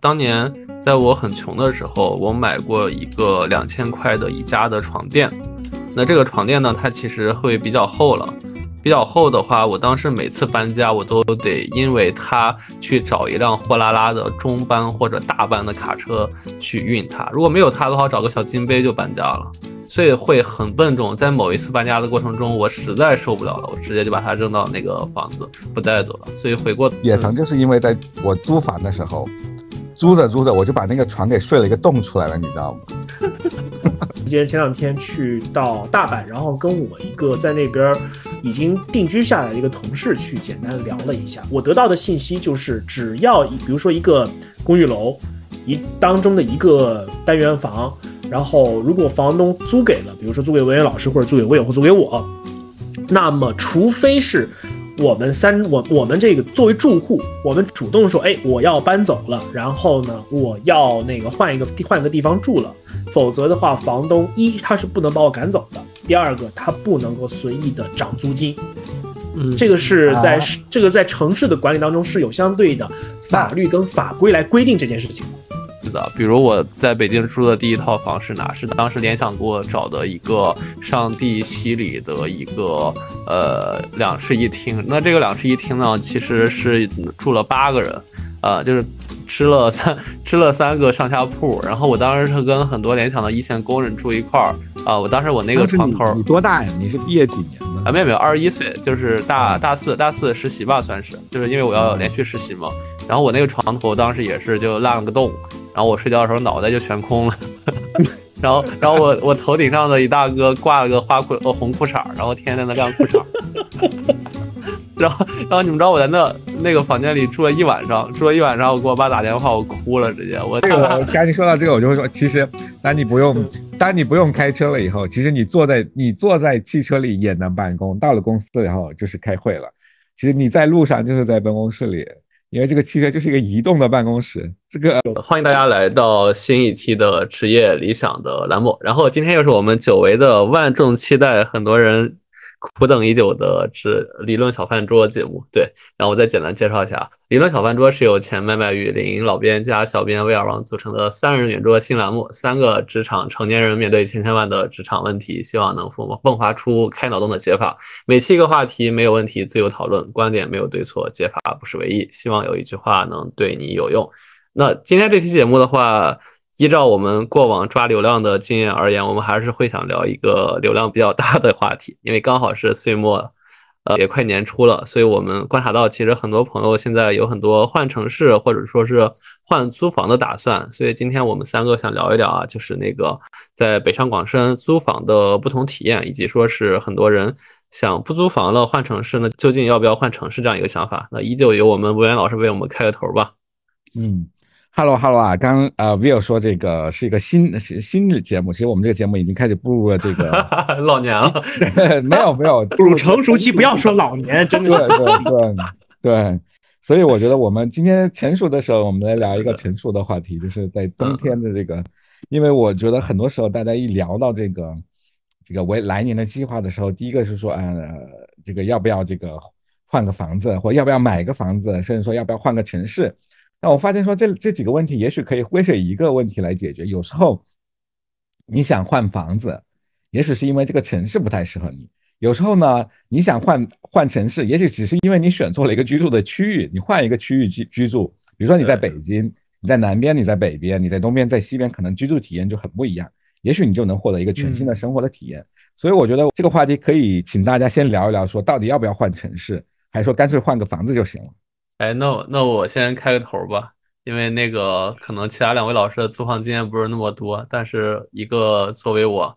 当年在我很穷的时候，我买过一个两千块的宜家的床垫。那这个床垫呢，它其实会比较厚了。比较厚的话，我当时每次搬家，我都得因为它去找一辆货拉拉的中班或者大班的卡车去运它。如果没有它的话，找个小金杯就搬家了。所以会很笨重。在某一次搬家的过程中，我实在受不了了，我直接就把它扔到那个房子，不带走了。所以回过也曾就是因为在我租房的时候，租着租着我就把那个床给睡了一个洞出来了，你知道吗？今天前两天去到大阪，然后跟我一个在那边已经定居下来的一个同事去简单聊了一下，我得到的信息就是，只要比如说一个公寓楼一当中的一个单元房，然后如果房东租给了，比如说租给文员老师或者租给我或租给我，那么除非是我们三我我们这个作为住户，我们主动说，哎，我要搬走了，然后呢，我要那个换一个换一个地方住了。否则的话，房东一他是不能把我赶走的，第二个他不能够随意的涨租金，嗯，这个是在这个在城市的管理当中是有相对的法律跟法规来规定这件事情。比如我在北京住的第一套房是哪？是当时联想给我找的一个上地西里的一个呃两室一厅。那这个两室一厅呢，其实是住了八个人，呃，就是。吃了三 吃了三个上下铺，然后我当时是跟很多联想的一线工人住一块儿啊。我当时我那个床头，你多大呀？你是毕业几年的？啊，没有没有，二十一岁，就是大大四大四实习吧，算是，就是因为我要连续实习嘛。然后我那个床头当时也是就烂了个洞，然后我睡觉的时候脑袋就全空了。然 后然后我我头顶上的一大哥挂了个花裤呃红裤衩，然后天天在那晾裤衩。然后，然后你们知道我在那那个房间里住了一晚上，住了一晚上，我给我爸打电话，我哭了，直接。我这个 赶紧说到这个，我就会说，其实当你不用，当你不用开车了以后，其实你坐在你坐在汽车里也能办公，到了公司以后就是开会了。其实你在路上就是在办公室里，因为这个汽车就是一个移动的办公室。这个欢迎大家来到新一期的职业理想的栏目。然后今天又是我们久违的万众期待，很多人。苦等已久的是理论小饭桌节目，对，然后我再简单介绍一下，理论小饭桌是由前麦麦雨林老编加小编威尔王组成的三人圆桌新栏目，三个职场成年人面对千千万的职场问题，希望能迸迸发出开脑洞的解法。每期一个话题，没有问题，自由讨论，观点没有对错，解法不是唯一。希望有一句话能对你有用。那今天这期节目的话。依照我们过往抓流量的经验而言，我们还是会想聊一个 流量比较大的话题，因为刚好是岁末，呃，也快年初了，所以我们观察到，其实很多朋友现在有很多换城市或者说是换租房的打算，所以今天我们三个想聊一聊啊，就是那个在北上广深租房的不同体验，以及说是很多人想不租房了换城市，那究竟要不要换城市这样一个想法？那依旧由我们文员老师为我们开个头吧。嗯。Hello，Hello 啊，刚呃，Will 说这个是一个新新新的节目，其实我们这个节目已经开始步入了这个 老年了，没有没有 步入成熟期，不要说老年，真的是对对 对，所以我觉得我们今天成熟的时候，我们来聊一个成熟的话题，就是在冬天的这个，因为我觉得很多时候大家一聊到这个这个为来年的计划的时候，第一个是说啊，这个要不要这个换个房子，或要不要买个房子，甚至说要不要换个城市。但我发现说这这几个问题，也许可以归结一个问题来解决。有时候你想换房子，也许是因为这个城市不太适合你；有时候呢，你想换换城市，也许只是因为你选错了一个居住的区域。你换一个区域居居住，比如说你在北京，你在南边，你在北边，你在东边，在西边，可能居住体验就很不一样。也许你就能获得一个全新的生活的体验。所以我觉得这个话题可以请大家先聊一聊，说到底要不要换城市，还是说干脆换个房子就行了。哎，那那我先开个头吧，因为那个可能其他两位老师的租房经验不是那么多，但是一个作为我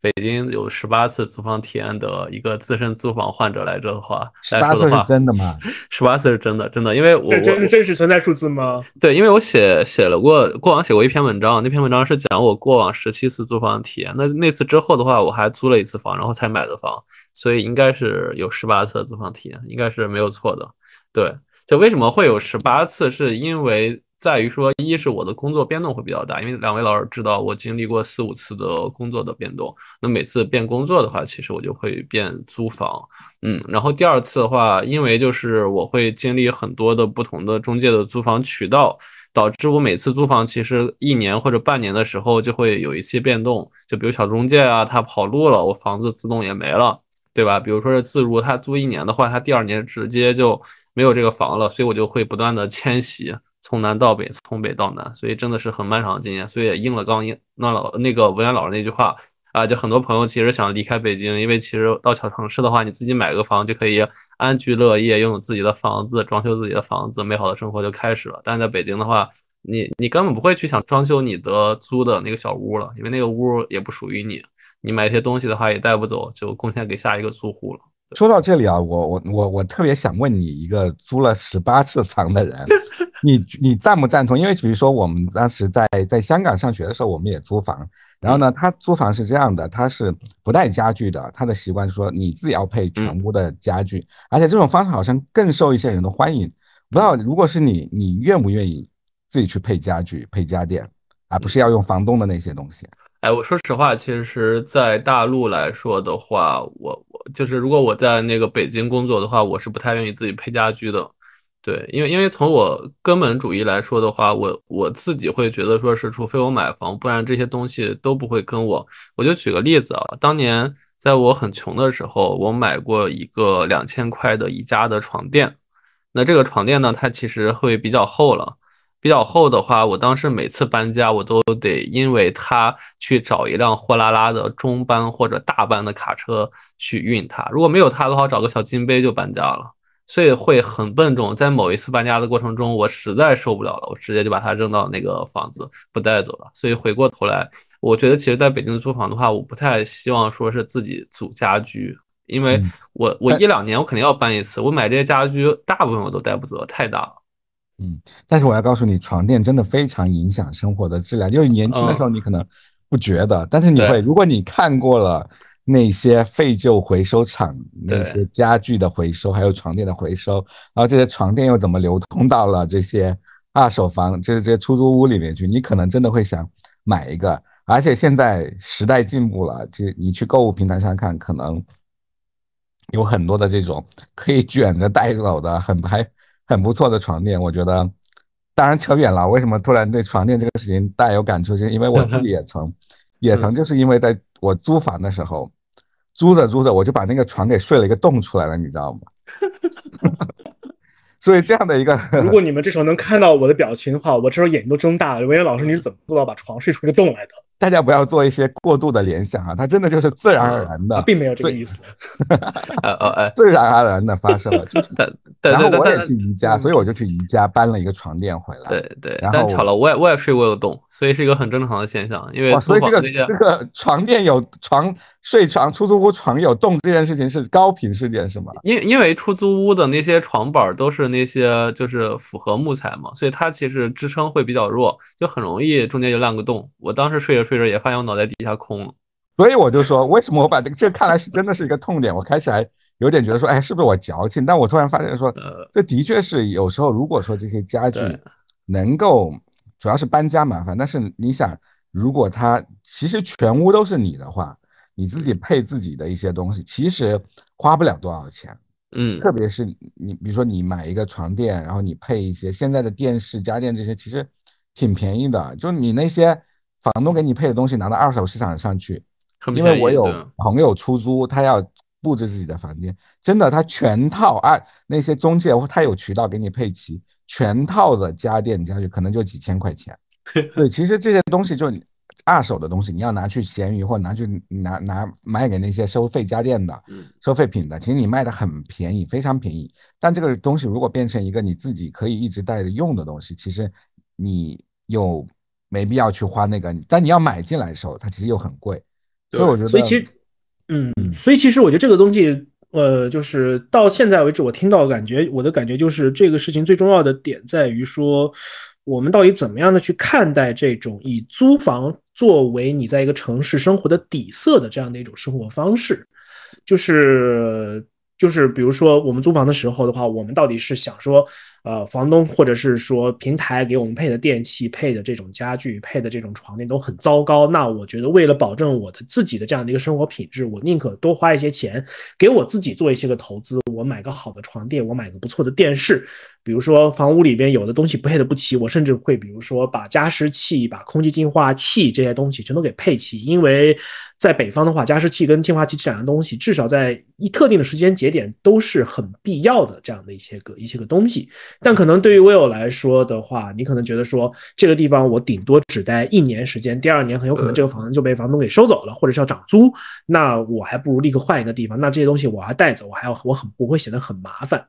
北京有十八次租房体验的一个资深租房患者来着的话，十八次是真的吗？十八次是真的，真的，因为我真真实存在数字吗？对，因为我写写了过过往写过一篇文章，那篇文章是讲我过往十七次租房体验，那那次之后的话，我还租了一次房，然后才买的房，所以应该是有十八次租房体验，应该是没有错的，对。就为什么会有十八次？是因为在于说，一是我的工作变动会比较大，因为两位老师知道我经历过四五次的工作的变动。那每次变工作的话，其实我就会变租房，嗯。然后第二次的话，因为就是我会经历很多的不同的中介的租房渠道，导致我每次租房其实一年或者半年的时候就会有一些变动，就比如小中介啊，他跑路了，我房子自动也没了，对吧？比如说是自如，他租一年的话，他第二年直接就没有这个房了，所以我就会不断的迁徙，从南到北，从北到南，所以真的是很漫长的经验，所以也应了刚应那老那个文言老师那句话。啊，就很多朋友其实想离开北京，因为其实到小城市的话，你自己买个房就可以安居乐业，拥有自己的房子，装修自己的房子，美好的生活就开始了。但在北京的话，你你根本不会去想装修你的租的那个小屋了，因为那个屋也不属于你，你买一些东西的话也带不走，就贡献给下一个租户了。说到这里啊，我我我我特别想问你一个租了十八次房的人，你你赞不赞同？因为比如说我们当时在在香港上学的时候，我们也租房。然后呢，他租房是这样的，他是不带家具的，他的习惯是说你自己要配全屋的家具，而且这种方式好像更受一些人的欢迎。不知道如果是你，你愿不愿意自己去配家具、配家电，而不是要用房东的那些东西？哎，我说实话，其实，在大陆来说的话，我我就是如果我在那个北京工作的话，我是不太愿意自己配家居的。对，因为因为从我根本主义来说的话，我我自己会觉得说是，除非我买房，不然这些东西都不会跟我。我就举个例子啊，当年在我很穷的时候，我买过一个两千块的宜家的床垫。那这个床垫呢，它其实会比较厚了，比较厚的话，我当时每次搬家，我都得因为它去找一辆货拉拉的中班或者大班的卡车去运它。如果没有它的话，找个小金杯就搬家了。所以会很笨重，在某一次搬家的过程中，我实在受不了了，我直接就把它扔到那个房子不带走了。所以回过头来，我觉得其实在北京租房的话，我不太希望说是自己组家居，因为我我一两年我肯定要搬一次，我买这些家居大部分我都带不走，太大了。嗯，但是我要告诉你，床垫真的非常影响生活的质量，就是年轻的时候你可能不觉得，但是你会，如果你看过了。那些废旧回收厂，那些家具的回收，还有床垫的回收，然后这些床垫又怎么流通到了这些二手房，就是这些出租屋里面去？你可能真的会想买一个。而且现在时代进步了，这你去购物平台上看，可能有很多的这种可以卷着带走的，很还很不错的床垫。我觉得，当然扯远了。为什么突然对床垫这个事情大有感触？是因为我自己也曾，也曾就是因为在。我租房的时候，租着租着，我就把那个床给睡了一个洞出来了，你知道吗？所以这样的一个，如果你们这时候能看到我的表情的话，我这时候眼睛都睁大了。文言老师，你是怎么做到把床睡出一个洞来的？大家不要做一些过度的联想啊，它真的就是自然而然的，并没有这个意思。呃 呃，自然而然的发生了。就是然后我也去宜家，所以我就去宜家搬了一个床垫回来。对对，但巧了，我也我也睡过有洞，所以是一个很正常的现象。因为所以这个这个床垫有床睡床出租屋床有洞这件事情是高频事件是吗？因因为出租屋的那些床板都是那些就是复合木材嘛，所以它其实支撑会比较弱，就很容易中间就烂个洞。我当时睡着睡着也发现我脑袋底下空了，所以我就说，为什么我把这个这看来是真的是一个痛点。我开始还有点觉得说，哎，是不是我矫情？但我突然发现说，这的确是有时候，如果说这些家具能够，主要是搬家麻烦。但是你想，如果它其实全屋都是你的话，你自己配自己的一些东西，其实花不了多少钱。嗯，特别是你比如说你买一个床垫，然后你配一些现在的电视家电这些，其实挺便宜的。就你那些。房东给你配的东西拿到二手市场上去，因为我有朋友出租，他要布置自己的房间，真的，他全套啊，那些中介他有渠道给你配齐全套的家电家具，可能就几千块钱。对，其实这些东西就二手的东西，你要拿去闲鱼或拿去拿拿卖给那些收费家电的、收废品的，其实你卖的很便宜，非常便宜。但这个东西如果变成一个你自己可以一直带着用的东西，其实你又。没必要去花那个，但你要买进来的时候，它其实又很贵，所以我觉得，所以其实，嗯，所以其实我觉得这个东西，呃，就是到现在为止，我听到感觉，我的感觉就是这个事情最重要的点在于说，我们到底怎么样的去看待这种以租房作为你在一个城市生活的底色的这样的一种生活方式，就是就是比如说我们租房的时候的话，我们到底是想说。呃，房东或者是说平台给我们配的电器、配的这种家具、配的这种床垫都很糟糕。那我觉得，为了保证我的自己的这样的一个生活品质，我宁可多花一些钱，给我自己做一些个投资。我买个好的床垫，我买个不错的电视，比如说房屋里边有的东西配的不齐，我甚至会比如说把加湿器、把空气净化器这些东西全都给配齐，因为在北方的话，加湿器跟净化器这两样东西，至少在一特定的时间节点都是很必要的这样的一些个一些个东西。但可能对于威友来说的话，你可能觉得说这个地方我顶多只待一年时间，第二年很有可能这个房子就被房东给收走了，或者是要涨租，那我还不如立刻换一个地方。那这些东西我还带走，我还要我很我会显得很麻烦。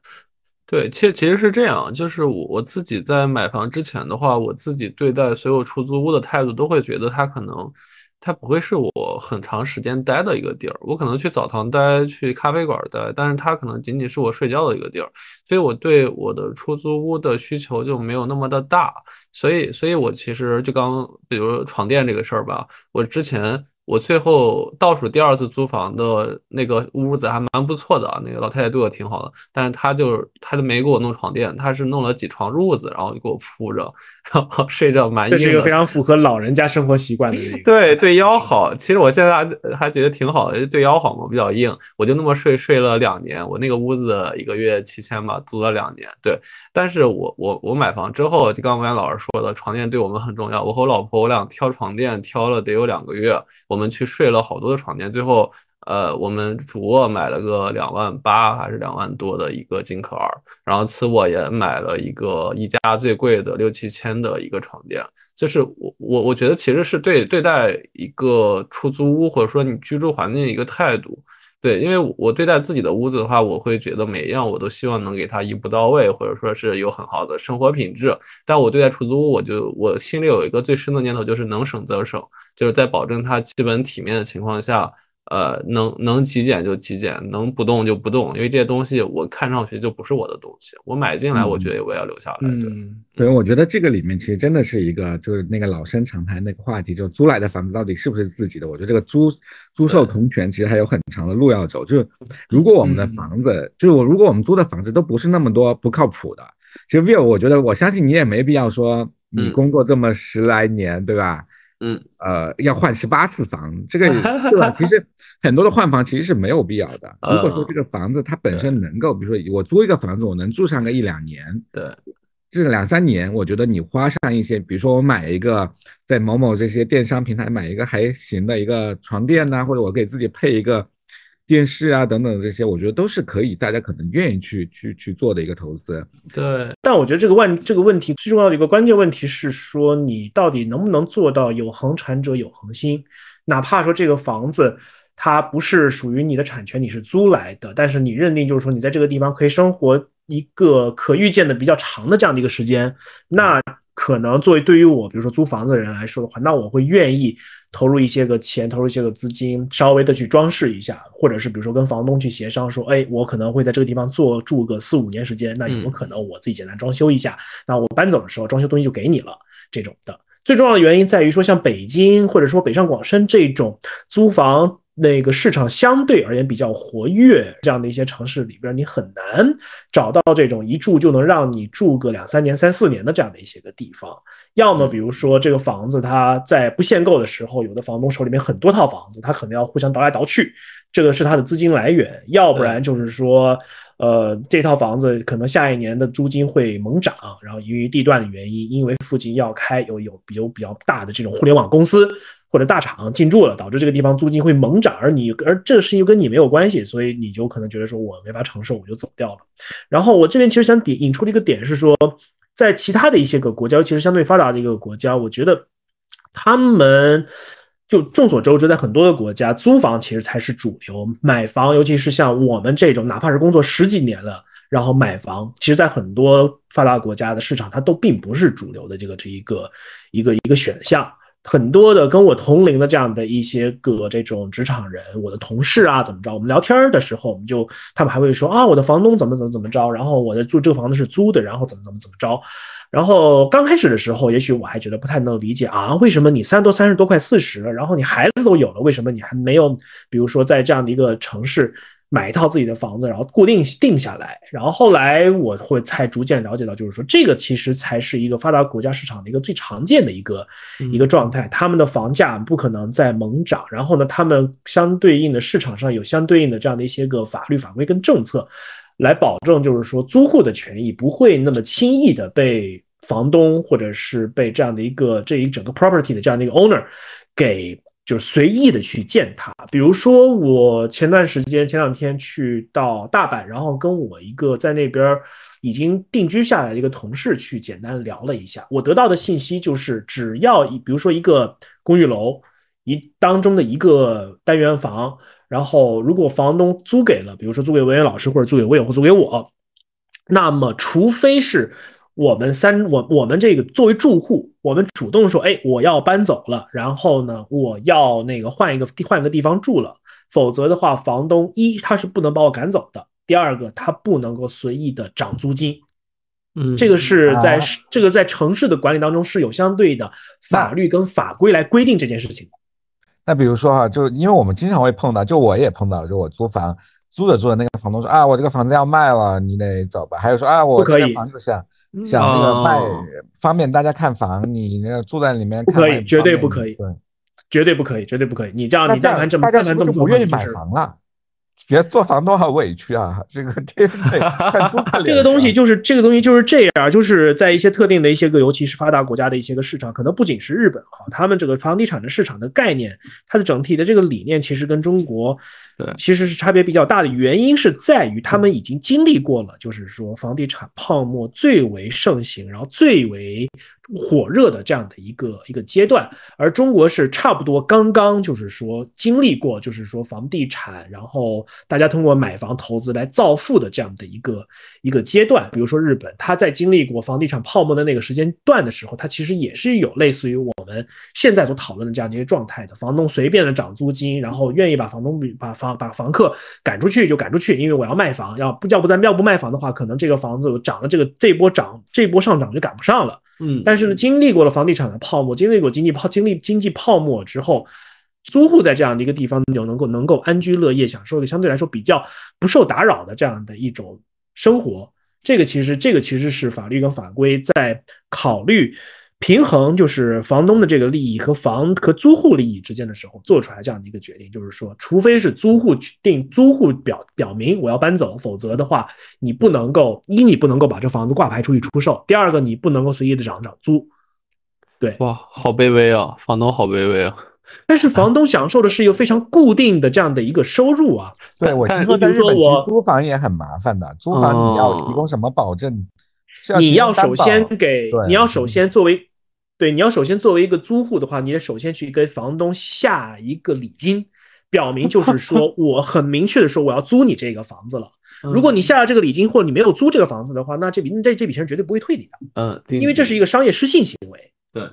对，其实其实是这样，就是我我自己在买房之前的话，我自己对待所有出租屋的态度都会觉得它可能，它不会是我很长时间待的一个地儿。我可能去澡堂待，去咖啡馆待，但是它可能仅仅是我睡觉的一个地儿。所以我对我的出租屋的需求就没有那么的大。所以，所以我其实就刚，比如床垫这个事儿吧，我之前。我最后倒数第二次租房的那个屋子还蛮不错的啊，那个老太太对我挺好的，但是她就是她就没给我弄床垫，她是弄了几床褥子，然后就给我铺着，然后 睡着蛮硬的。这是一个非常符合老人家生活习惯的一 个。对对 腰好，其实我现在还还觉得挺好的，对腰好嘛，比较硬，我就那么睡睡了两年。我那个屋子一个月七千吧，租了两年。对，但是我我我买房之后，就刚刚老师说的，床垫对我们很重要。我和我老婆我俩挑床垫挑了得有两个月。我们去睡了好多的床垫，最后，呃，我们主卧买了个两万八还是两万多的一个金可儿，然后次卧也买了一个一家最贵的六七千的一个床垫。就是我我我觉得其实是对对待一个出租屋或者说你居住环境一个态度。对，因为我对待自己的屋子的话，我会觉得每一样我都希望能给它一步到位，或者说是有很好的生活品质。但我对待出租屋，我就我心里有一个最深的念头，就是能省则省，就是在保证它基本体面的情况下。呃，能能极简就极简，能不动就不动，因为这些东西我看上去就不是我的东西，我买进来，我觉得我要留下来。对，对，我觉得这个里面其实真的是一个，就是那个老生常谈那个话题，就租来的房子到底是不是自己的？我觉得这个租租售同权其实还有很长的路要走。就是如果我们的房子，就是我如果我们租的房子都不是那么多不靠谱的，其实 Will，我觉得我相信你也没必要说你工作这么十来年，对吧？嗯，呃，要换十八次房，这个对吧？其实很多的换房其实是没有必要的。如果说这个房子它本身能够，比如说我租一个房子，我能住上个一两年，对，至两三年，我觉得你花上一些，比如说我买一个在某某这些电商平台买一个还行的一个床垫呐，或者我给自己配一个。电视啊等等这些，我觉得都是可以，大家可能愿意去去去做的一个投资。对，但我觉得这个问这个问题最重要的一个关键问题是说，你到底能不能做到有恒产者有恒心？哪怕说这个房子它不是属于你的产权，你是租来的，但是你认定就是说你在这个地方可以生活一个可预见的比较长的这样的一个时间，那。可能作为对于我，比如说租房子的人来说的话，那我会愿意投入一些个钱，投入一些个资金，稍微的去装饰一下，或者是比如说跟房东去协商说，哎，我可能会在这个地方做住个四五年时间，那有可能我自己简单装修一下，那我搬走的时候装修东西就给你了，这种的。最重要的原因在于说，像北京或者说北上广深这种租房。那个市场相对而言比较活跃，这样的一些城市里边，你很难找到这种一住就能让你住个两三年、三四年的这样的一些个地方。要么比如说这个房子它在不限购的时候，有的房东手里面很多套房子，他可能要互相倒来倒去，这个是他的资金来源。要不然就是说，呃，这套房子可能下一年的租金会猛涨，然后由于地段的原因，因为附近要开有有有比较大的这种互联网公司。或者大厂进驻了，导致这个地方租金会猛涨，而你而这个事情又跟你没有关系，所以你就可能觉得说我没法承受，我就走掉了。然后我这边其实想点引出的一个点是说，在其他的一些个国家，其实相对发达的一个国家，我觉得他们就众所周知，在很多的国家，租房其实才是主流，买房，尤其是像我们这种哪怕是工作十几年了，然后买房，其实在很多发达国家的市场，它都并不是主流的这个这一个一个一个选项。很多的跟我同龄的这样的一些个这种职场人，我的同事啊，怎么着？我们聊天的时候，我们就他们还会说啊，我的房东怎么怎么怎么着，然后我的住这个房子是租的，然后怎么怎么怎么着。然后刚开始的时候，也许我还觉得不太能理解啊，为什么你三多三十多快四十了，然后你孩子都有了，为什么你还没有，比如说在这样的一个城市？买一套自己的房子，然后固定定下来，然后后来我会才逐渐了解到，就是说这个其实才是一个发达国家市场的一个最常见的一个一个状态。他们的房价不可能在猛涨，然后呢，他们相对应的市场上有相对应的这样的一些个法律法规跟政策，来保证就是说租户的权益不会那么轻易的被房东或者是被这样的一个这一整个 property 的这样的一个 owner 给就随意的去践踏。比如说我前段时间前两天去到大阪，然后跟我一个在那边已经定居下来的一个同事去简单聊了一下，我得到的信息就是只要一比如说一个公寓楼一当中的一个单元房。然后，如果房东租给了，比如说租给文员老师，或者租给我，或租给我，那么除非是我们三我我们这个作为住户，我们主动说，哎，我要搬走了，然后呢，我要那个换一个换一个地方住了，否则的话，房东一他是不能把我赶走的，第二个他不能够随意的涨租金，嗯，这个是在这个在城市的管理当中是有相对的法律跟法规来规定这件事情的。那比如说哈，就因为我们经常会碰到，就我也碰到了，就我租房租着租着，那个房东说啊，我这个房子要卖了，你得走吧。还有说啊，我这个房子想想那个卖，方便大家看房，你那个住在里面不可以，绝对不可以，对，绝对不可以，绝对不可以。你这样，你但凡这么但凡这么做，不愿意买房了。别做房东好委屈啊！这个这 这个东西就是这个东西就是这样，就是在一些特定的一些个，尤其是发达国家的一些个市场，可能不仅是日本哈，他们这个房地产的市场的概念，它的整体的这个理念，其实跟中国对其实是差别比较大的。原因是在于他们已经经历过了，就是说房地产泡沫最为盛行，然后最为。火热的这样的一个一个阶段，而中国是差不多刚刚就是说经历过，就是说房地产，然后大家通过买房投资来造富的这样的一个一个阶段。比如说日本，它在经历过房地产泡沫的那个时间段的时候，它其实也是有类似于我们现在所讨论的这样的一些状态的。房东随便的涨租金，然后愿意把房东把房把房客赶出去就赶出去，因为我要卖房，要不要不咱要不卖房的话，可能这个房子涨了这个这波涨这波上涨就赶不上了。嗯，但是呢，经历过了房地产的泡沫，经历过经济泡经历经济泡沫之后，租户在这样的一个地方有能够能够安居乐业，享受的相对来说比较不受打扰的这样的一种生活。这个其实这个其实是法律跟法规在考虑。平衡就是房东的这个利益和房和租户利益之间的时候做出来这样的一个决定，就是说，除非是租户定租户表表明我要搬走，否则的话，你不能够一你不能够把这房子挂牌出去出售，第二个你不能够随意的涨涨租。对，哇，好卑微啊，房东好卑微啊。但是房东享受的是一个非常固定的这样的一个收入啊。对，我听说在日本租房也很麻烦的，租房你要提供什么保证？你要首先给，你要首先作为。对，你要首先作为一个租户的话，你得首先去跟房东下一个礼金，表明就 是说我很明确的说我要租你这个房子了。如果你下了这个礼金，或者你没有租这个房子的话，那这笔这这笔钱绝对不会退你的。嗯，因为这是一个商业失信行为。对，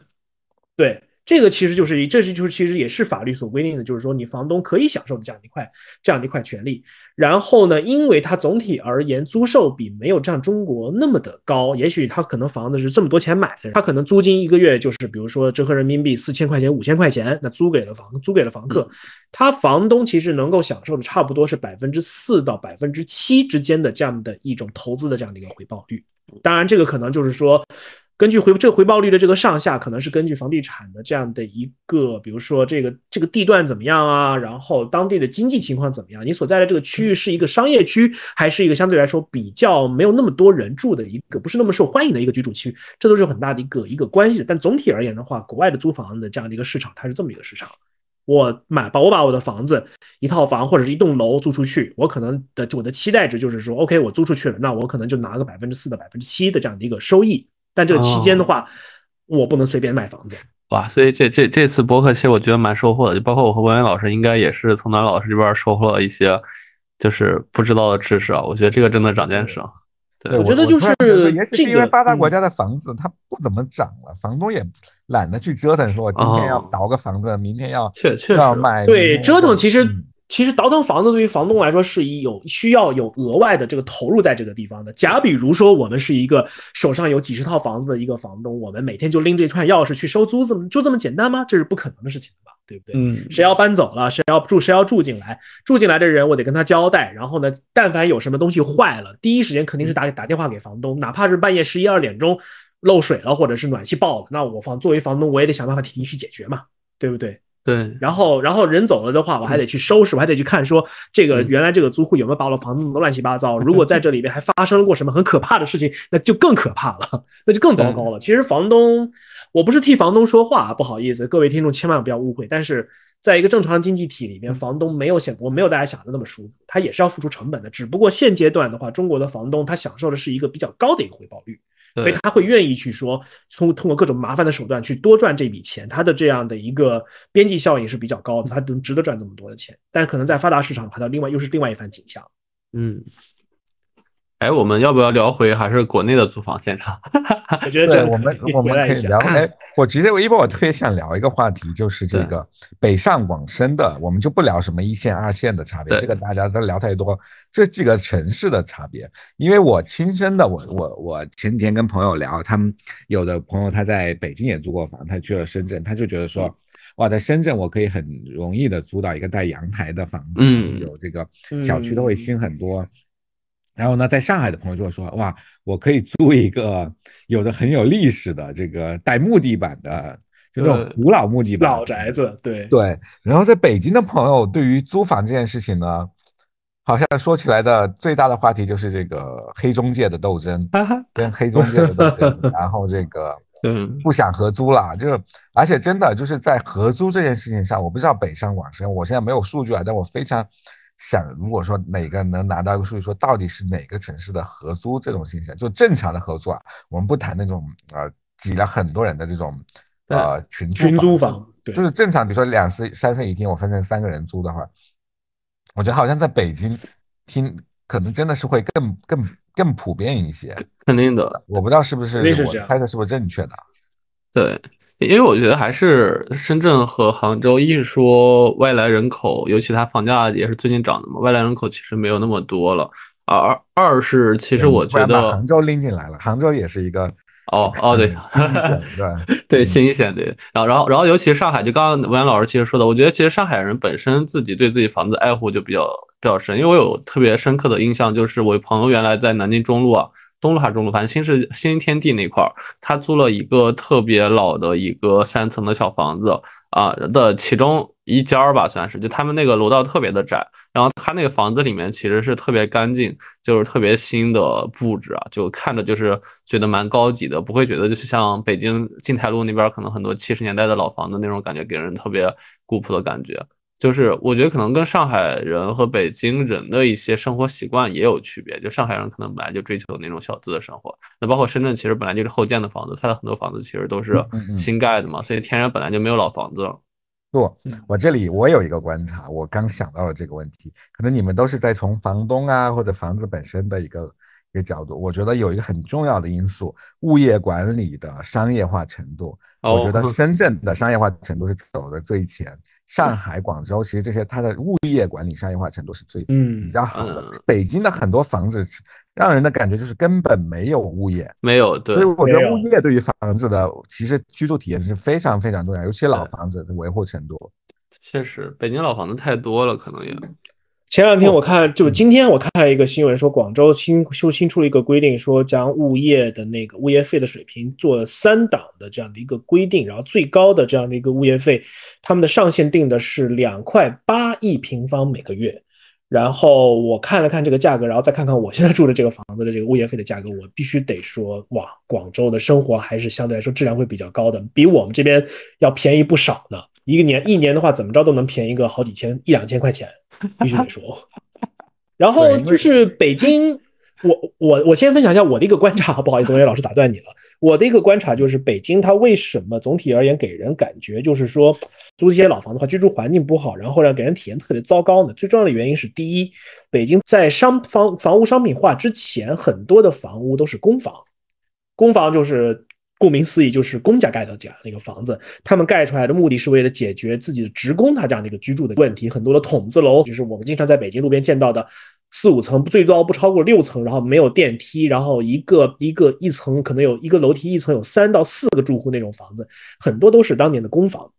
对。这个其实就是，这是就是其实也是法律所规定的，就是说你房东可以享受的这样一块这样的一块权利。然后呢，因为它总体而言租售比没有像中国那么的高，也许他可能房子是这么多钱买的，他可能租金一个月就是比如说折合人民币四千块钱五千块钱，那租给了房租给了房客，他房东其实能够享受的差不多是百分之四到百分之七之间的这样的一种投资的这样的一个回报率。当然，这个可能就是说。根据回这个回报率的这个上下，可能是根据房地产的这样的一个，比如说这个这个地段怎么样啊，然后当地的经济情况怎么样，你所在的这个区域是一个商业区，还是一个相对来说比较没有那么多人住的一个，不是那么受欢迎的一个居住区，这都是有很大的一个一个关系的。但总体而言的话，国外的租房的这样的一个市场，它是这么一个市场。我买把我把我的房子一套房或者是一栋楼租出去，我可能的我的期待值就是说，OK，我租出去了，那我可能就拿个百分之四到百分之七的这样的一个收益。但这个期间的话，我不能随便卖房子。哇，所以这这这次博客其实我觉得蛮收获的，就包括我和文文老师应该也是从南老师这边收获了一些就是不知道的知识啊。我觉得这个真的长见识。对，我觉得就是也许是因为发达国家的房子它不怎么涨了，房东也懒得去折腾，说我今天要倒个房子，明天要确确要卖。对，折腾其实。其实倒腾房子对于房东来说是有需要有额外的这个投入在这个地方的。假比如说我们是一个手上有几十套房子的一个房东，我们每天就拎着一串钥匙去收租，这么就这么简单吗？这是不可能的事情吧，对不对？嗯。谁要搬走了，谁要住，谁要住进来，住进来的人我得跟他交代。然后呢，但凡有什么东西坏了，第一时间肯定是打打电话给房东，哪怕是半夜十一二点钟漏水了，或者是暖气爆了，那我房作为房东我也得想办法替你去解决嘛，对不对？对，然后然后人走了的话，我还得去收拾，我还得去看说这个嗯原来这个租户有没有把我的房子弄得乱七八糟。如果在这里边还发生过什么很可怕的事情，那就更可怕了，那就更糟糕了。其实房东，我不是替房东说话，不好意思，各位听众千万不要误会。但是在一个正常的经济体里面，房东没有想我没有大家想的那么舒服，他也是要付出成本的。只不过现阶段的话，中国的房东他享受的是一个比较高的一个回报率。所以，他会愿意去说，通通过各种麻烦的手段去多赚这笔钱，他的这样的一个边际效应是比较高的，他能值得赚这么多的钱。但可能在发达市场的话，它另外又是另外一番景象。嗯。哎，我们要不要聊回还是国内的租房现场？我觉得对，我们我们可以聊。哎，我直接我因为我特别想聊一个话题，就是这个北上广深的，我们就不聊什么一线、二线的差别，这个大家都聊太多。这几个城市的差别，因为我亲身的，我我我前几天跟朋友聊，他们有的朋友他在北京也租过房，他去了深圳，他就觉得说。哇，在深圳我可以很容易的租到一个带阳台的房子，嗯有这个小区都会嗯新很多。然后呢，在上海的朋友就会说，哇，我可以租一个有的很有历史的这个带木地板的，就那种古老木地板老宅子，对。对，然后在北京的朋友对于租房这件事情呢，好像说起来的最大的话题就是这个黑中介的斗争，哈哈，跟黑中介的斗争，然后这个嗯，不想合租了，就而且真的就是在合租这件事情上，我不知道北上广深，我现在没有数据啊，但我非常想，如果说哪个能拿到一个数据，说到底是哪个城市的合租这种现象，就正常的合租啊，我们不谈那种呃挤了很多人的这种呃群群租房，对就是正常，比如说两室三室一厅，我分成三个人租的话，我觉得好像在北京听可能真的是会更更更普遍一些。肯定的，我不知道是不是我猜的是不是正确的。对，因为我觉得还是深圳和杭州，一是说外来人口，尤其它房价也是最近涨的嘛，外来人口其实没有那么多了。啊二二是其实我觉得把杭州拎进来了，杭州也是一个哦哦对对。新一线对，然后然后然后尤其是上海，就刚刚文安老师其实说的，我觉得其实上海人本身自己对自己房子爱护就比较比较深，因为我有特别深刻的印象，就是我朋友原来在南京中路啊，东路还是中路，反正新世新天地那块儿，他租了一个特别老的一个三层的小房子啊的其中一间儿吧，算是，就他们那个楼道特别的窄，然后他那个房子里面其实是特别干净，就是特别新的布置啊，就看着就是觉得蛮高级的，不会觉得就是像北京金台路那边可能很多七十年代的老房子那种感觉，给人特别古朴的感觉。就是我觉得可能跟上海人和北京人的一些生活习惯也有区别。就上海人可能本来就追求那种小资的生活，那包括深圳其实本来就是后建的房子，它的很多房子其实都是新盖的嘛，所以天然本来就没有老房子了。不嗯，我这里我有一个观察，我刚想到了这个问题，可能你们都是在从房东啊或者房子本身的一个一个角度，我觉得有一个很重要的因素，物业管理的商业化程度。我觉得哦深圳的商业化程度是走的最前，上海、广州其实这些它的物业管理商业化程度是最嗯比较好的。嗯。北京的很多房子让人的感觉就是根本没有物业，没有，对所以，我觉得物业对于房子的其实居住体验是非常非常重要，尤其老房子的维护程度。确实北京老房子太多了，可能也前两天我看，就是今天我看了一个新闻，说广州新修新出了一个规定，说将物业的那个物业费的水平做了三档的这样的一个规定，然后最高的这样的一个物业费，他们的上限定的是两块八一平方每个月。然后我看了看这个价格，然后再看看我现在住的这个房子的这个物业费的价格，我必须得说，哇，广州的生活还是相对来说质量会比较高的，比我们这边要便宜不少呢。一个年一年的话，怎么着都能便宜个好几千一两千块钱，必须得说。然后就是北京，我我我先分享一下我的一个观察，不好意思，文业老师打断你了。我的一个观察就是，北京它为什么总体而言给人感觉就是说租这些老房子的话，居住环境不好，然后让给人体验特别糟糕呢？最重要的原因是，第一，北京在商房房屋商品化之前，很多的房屋都是公房，公房就是。顾名思义，就是公家盖的这样的一个房子，他们盖出来的目的是为了解决自己的职工他这样的一个居住的问题。很多的筒子楼，就是我们经常在北京路边见到的四五层，最高不超过六层，然后没有电梯，然后一个一个一层可能有一个楼梯，一层有三到四个住户那种房子，很多都是当年的公房。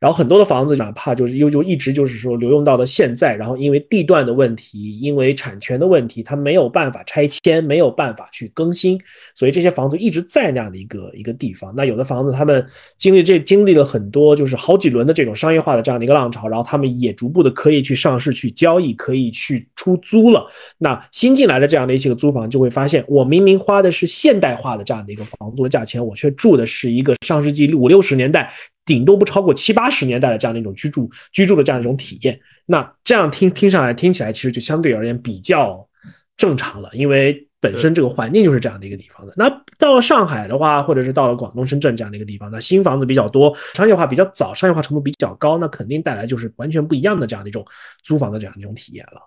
然后很多的房子哪怕就是又就一直就是说留用到了现在，然后因为地段的问题，因为产权的问题，它没有办法拆迁，没有办法去更新，所以这些房子一直在那样的一个一个地方。那有的房子他们经历这经历了很多就是好几轮的这种商业化的这样的一个浪潮，然后他们也逐步的可以去上市去交易，可以去出租了。那新进来的这样的一些个租房就会发现，我明明花的是现代化的这样的一个房租的价钱，我却住的是一个上世纪五六十年代。顶多不超过七八十年代的这样的一种居住居住的这样一种体验，那这样听听上来听起来其实就相对而言比较正常了，因为本身这个环境就是这样的一个地方的。那到了上海的话，或者是到了广东深圳这样的一个地方，那新房子比较多，商业化比较早，商业化程度比较高，那肯定带来就是完全不一样的这样的一种租房的这样一种体验了。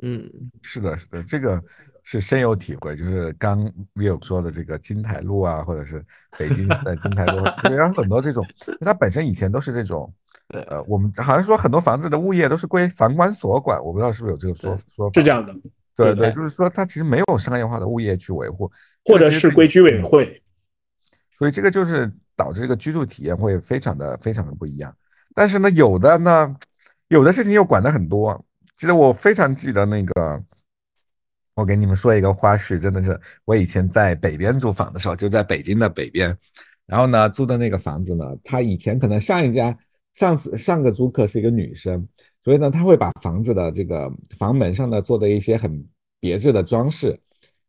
嗯，是的，是的，这个。是深有体会，就是刚 Will 说的这个金台路啊，或者是北京的金台路，然后很多这种，它本身以前都是这种，呃，我们好像说很多房子的物业都是归房管所管，我不知道是不是有这个说说法，是这样的，对对，就是说它其实没有商业化的物业去维护，或者是归居委会，所以这个就是导致这个居住体验会非常的非常的不一样。但是呢，有的呢，有的事情又管的很多，其实我非常记得那个。我给你们说一个花絮，真的是我以前在北边租房的时候，就在北京的北边，然后呢租的那个房子呢，他以前可能上一家上次上个租客是一个女生，所以呢他会把房子的这个房门上呢做的一些很别致的装饰，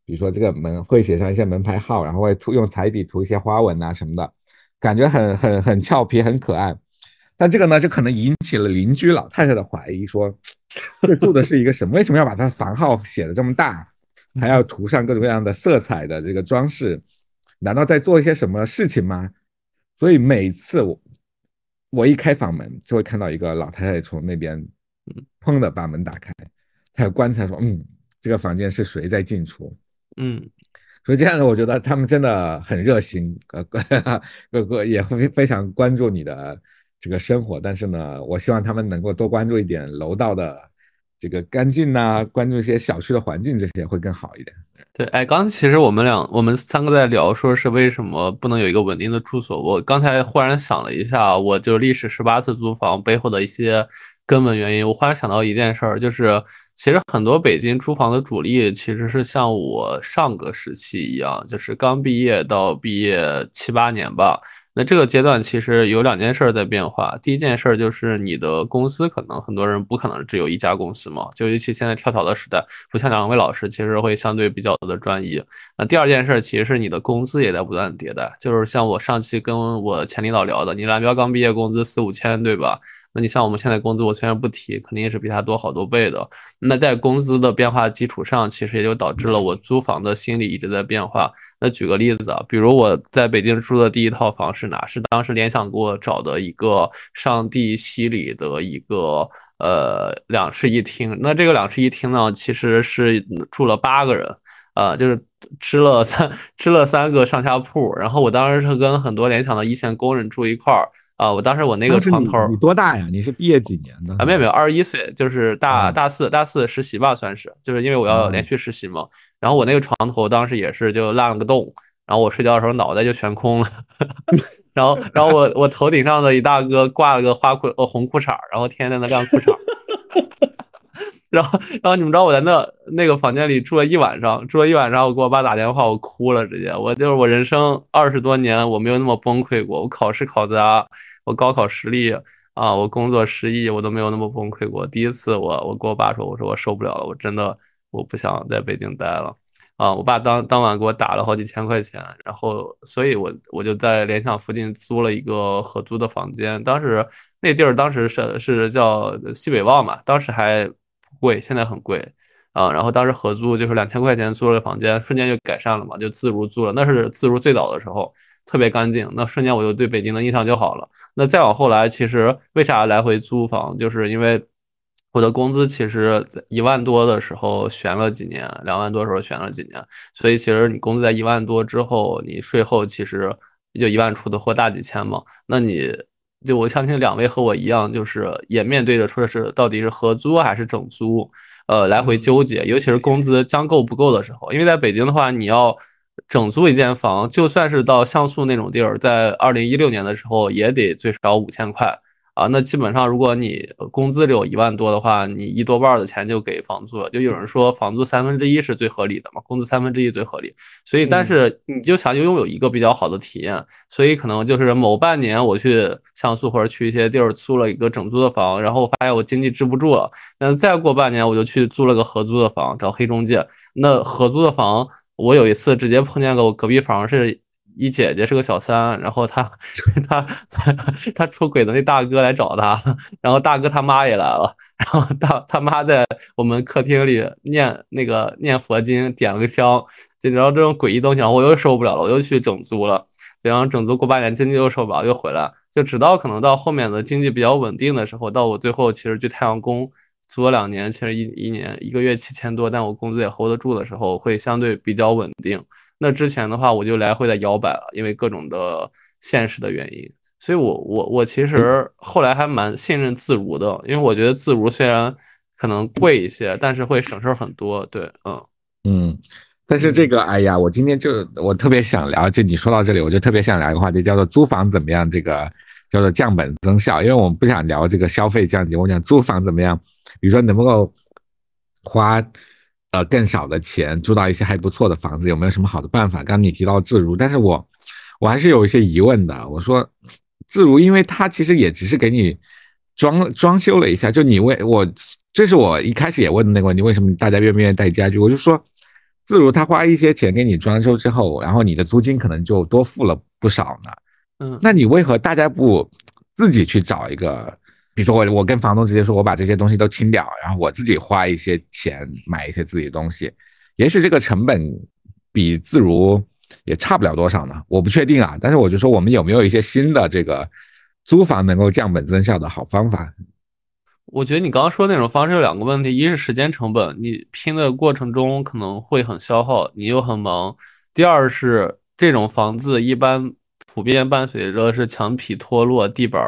比如说这个门会写上一些门牌号，然后会涂用彩笔涂一些花纹啊什么的，感觉很很很俏皮很可爱，但这个呢就可能引起了邻居老太太的怀疑，说。这住的是一个什么？为什么要把它房号写的这么大，还要涂上各种各样的色彩的这个装饰？难道在做一些什么事情吗？所以每次我我一开房门，就会看到一个老太太从那边，砰的把门打开，她要观察说，嗯，这个房间是谁在进出？嗯，所以这样的，我觉得他们真的很热心，呃，各个也会非常关注你的。这个生活，但是呢，我希望他们能够多关注一点楼道的这个干净呐，关注一些小区的环境，这些会更好一点。对，哎，刚其实我们俩，我们三个在聊，说是为什么不能有一个稳定的住所。我刚才忽然想了一下，我就历史十八次租房背后的一些根本原因。我忽然想到一件事儿，就是其实很多北京租房的主力，其实是像我上个时期一样，就是刚毕业到毕业七八年吧。那这个阶段其实有两件事在变化。第一件事就是你的公司可能很多人不可能只有一家公司嘛，就尤其现在跳槽的时代，不像两位老师其实会相对比较的专一。那第二件事其实是你的工资也在不断迭代，就是像我上期跟我前领导聊的，你蓝标刚毕业工资四五千，对吧？那你像我们现在工资，我虽然不提，肯定也是比他多好多倍的。那在工资的变化基础上，其实也就导致了我租房的心理一直在变化。那举个例子啊，比如我在北京住的第一套房是哪？是当时联想给我找的一个上帝西里的一个呃两室一厅。那这个两室一厅呢，其实是住了八个人，呃，就是吃了三 吃了三个上下铺。然后我当时是跟很多联想的一线工人住一块儿。啊，我当时我那个床头，你多大呀？你是毕业几年的？啊，没有没有，二十一岁，就是大大四大四实习吧，算是，就是因为我要连续实习嘛。然后我那个床头当时也是就烂了个洞，然后我睡觉的时候脑袋就悬空了，然后然后我我头顶上的一大哥挂了个花裤呃红裤衩，然后天天在那晾裤衩。然后，然后你们知道我在那那个房间里住了一晚上，住了一晚上，我给我爸打电话，我哭了，直接，我就是我人生二十多年我没有那么崩溃过，我考试考砸，我高考失利啊，我工作失意，我都没有那么崩溃过。第一次，我我跟我爸说，我说我受不了了，我真的我不想在北京待了啊！我爸当当晚给我打了好几千块钱，然后，所以我我就在联想附近租了一个合租的房间，当时那地儿当时是是叫西北旺嘛，当时还不。贵，现在很贵啊。然后当时合租就是两千块钱租了个房间，瞬间就改善了嘛，就自如租了。那是自如最早的时候，特别干净。那瞬间我就对北京的印象就好了。那再往后来，其实为啥来回租房，就是因为我的工资其实在一万多的时候悬了几年，两万多的时候悬了几年。所以其实你工资在一万多之后，你税后其实也就一万出头或大几千嘛。那你。就我相信两位和我一样，就是也面对着说的是到底是合租还是整租，呃，来回纠结。尤其是工资将够不够的时候，因为在北京的话，你要整租一间房，就算是到像素那种地儿，在二零一六年的时候也得最少五千块啊，那基本上如果你工资只有一万多的话，你一多半的钱就给房租了。就有人说房租三分之一是最合理的嘛，工资三分之一最合理。所以，但是你就想拥有一个比较好的体验，所以可能就是某半年我去像素或者去一些地儿租了一个整租的房，然后发现我经济支不住了，那再过半年我就去租了个合租的房，找黑中介。那合租的房，我有一次直接碰见个我隔壁房是。一姐姐是个小三，然后她 她她出轨的那大哥来找她，然后大哥他妈也来了，然后大他妈在我们客厅里念那个念佛经，点了个香，就然后这种诡异东西，我又受不了了，我又去整租了，然后整租过半年，经济又受不了，又回来，就直到可能到后面的经济比较稳定的时候，到我最后其实去太阳宫租了两年，其实一一年一个月七千多，但我工资也 hold 得住的时候，会相对比较稳定。那之前的话，我就来回的摇摆了，因为各种的现实的原因，所以我我我其实后来还蛮信任自如的，因为我觉得自如虽然可能贵一些，但是会省事儿很多。对，嗯嗯，但是这个，哎呀，我今天就我特别想聊，就你说到这里，我就特别想聊一个话题，叫做租房怎么样？这个叫做降本增效，因为我们不想聊这个消费降级，我想租房怎么样？比如说能不能花。呃，更少的钱租到一些还不错的房子，有没有什么好的办法？刚刚你提到自如，但是我我还是有一些疑问的。我说自如，因为它其实也只是给你装装修了一下，就你为我，这是我一开始也问的那个问题，为什么大家愿不愿意带家具？我就说自如，他花一些钱给你装修之后，然后你的租金可能就多付了不少呢。嗯，那你为何大家不自己去找一个？比如说我我跟房东直接说，我把这些东西都清掉，然后我自己花一些钱买一些自己的东西，也许这个成本比自如也差不了多少呢，我不确定啊。但是我就说，我们有没有一些新的这个租房能够降本增效的好方法？我觉得你刚刚说那种方式有两个问题，一是时间成本，你拼的过程中可能会很消耗，你又很忙；第二是这种房子一般普遍伴随着是墙皮脱落、地板。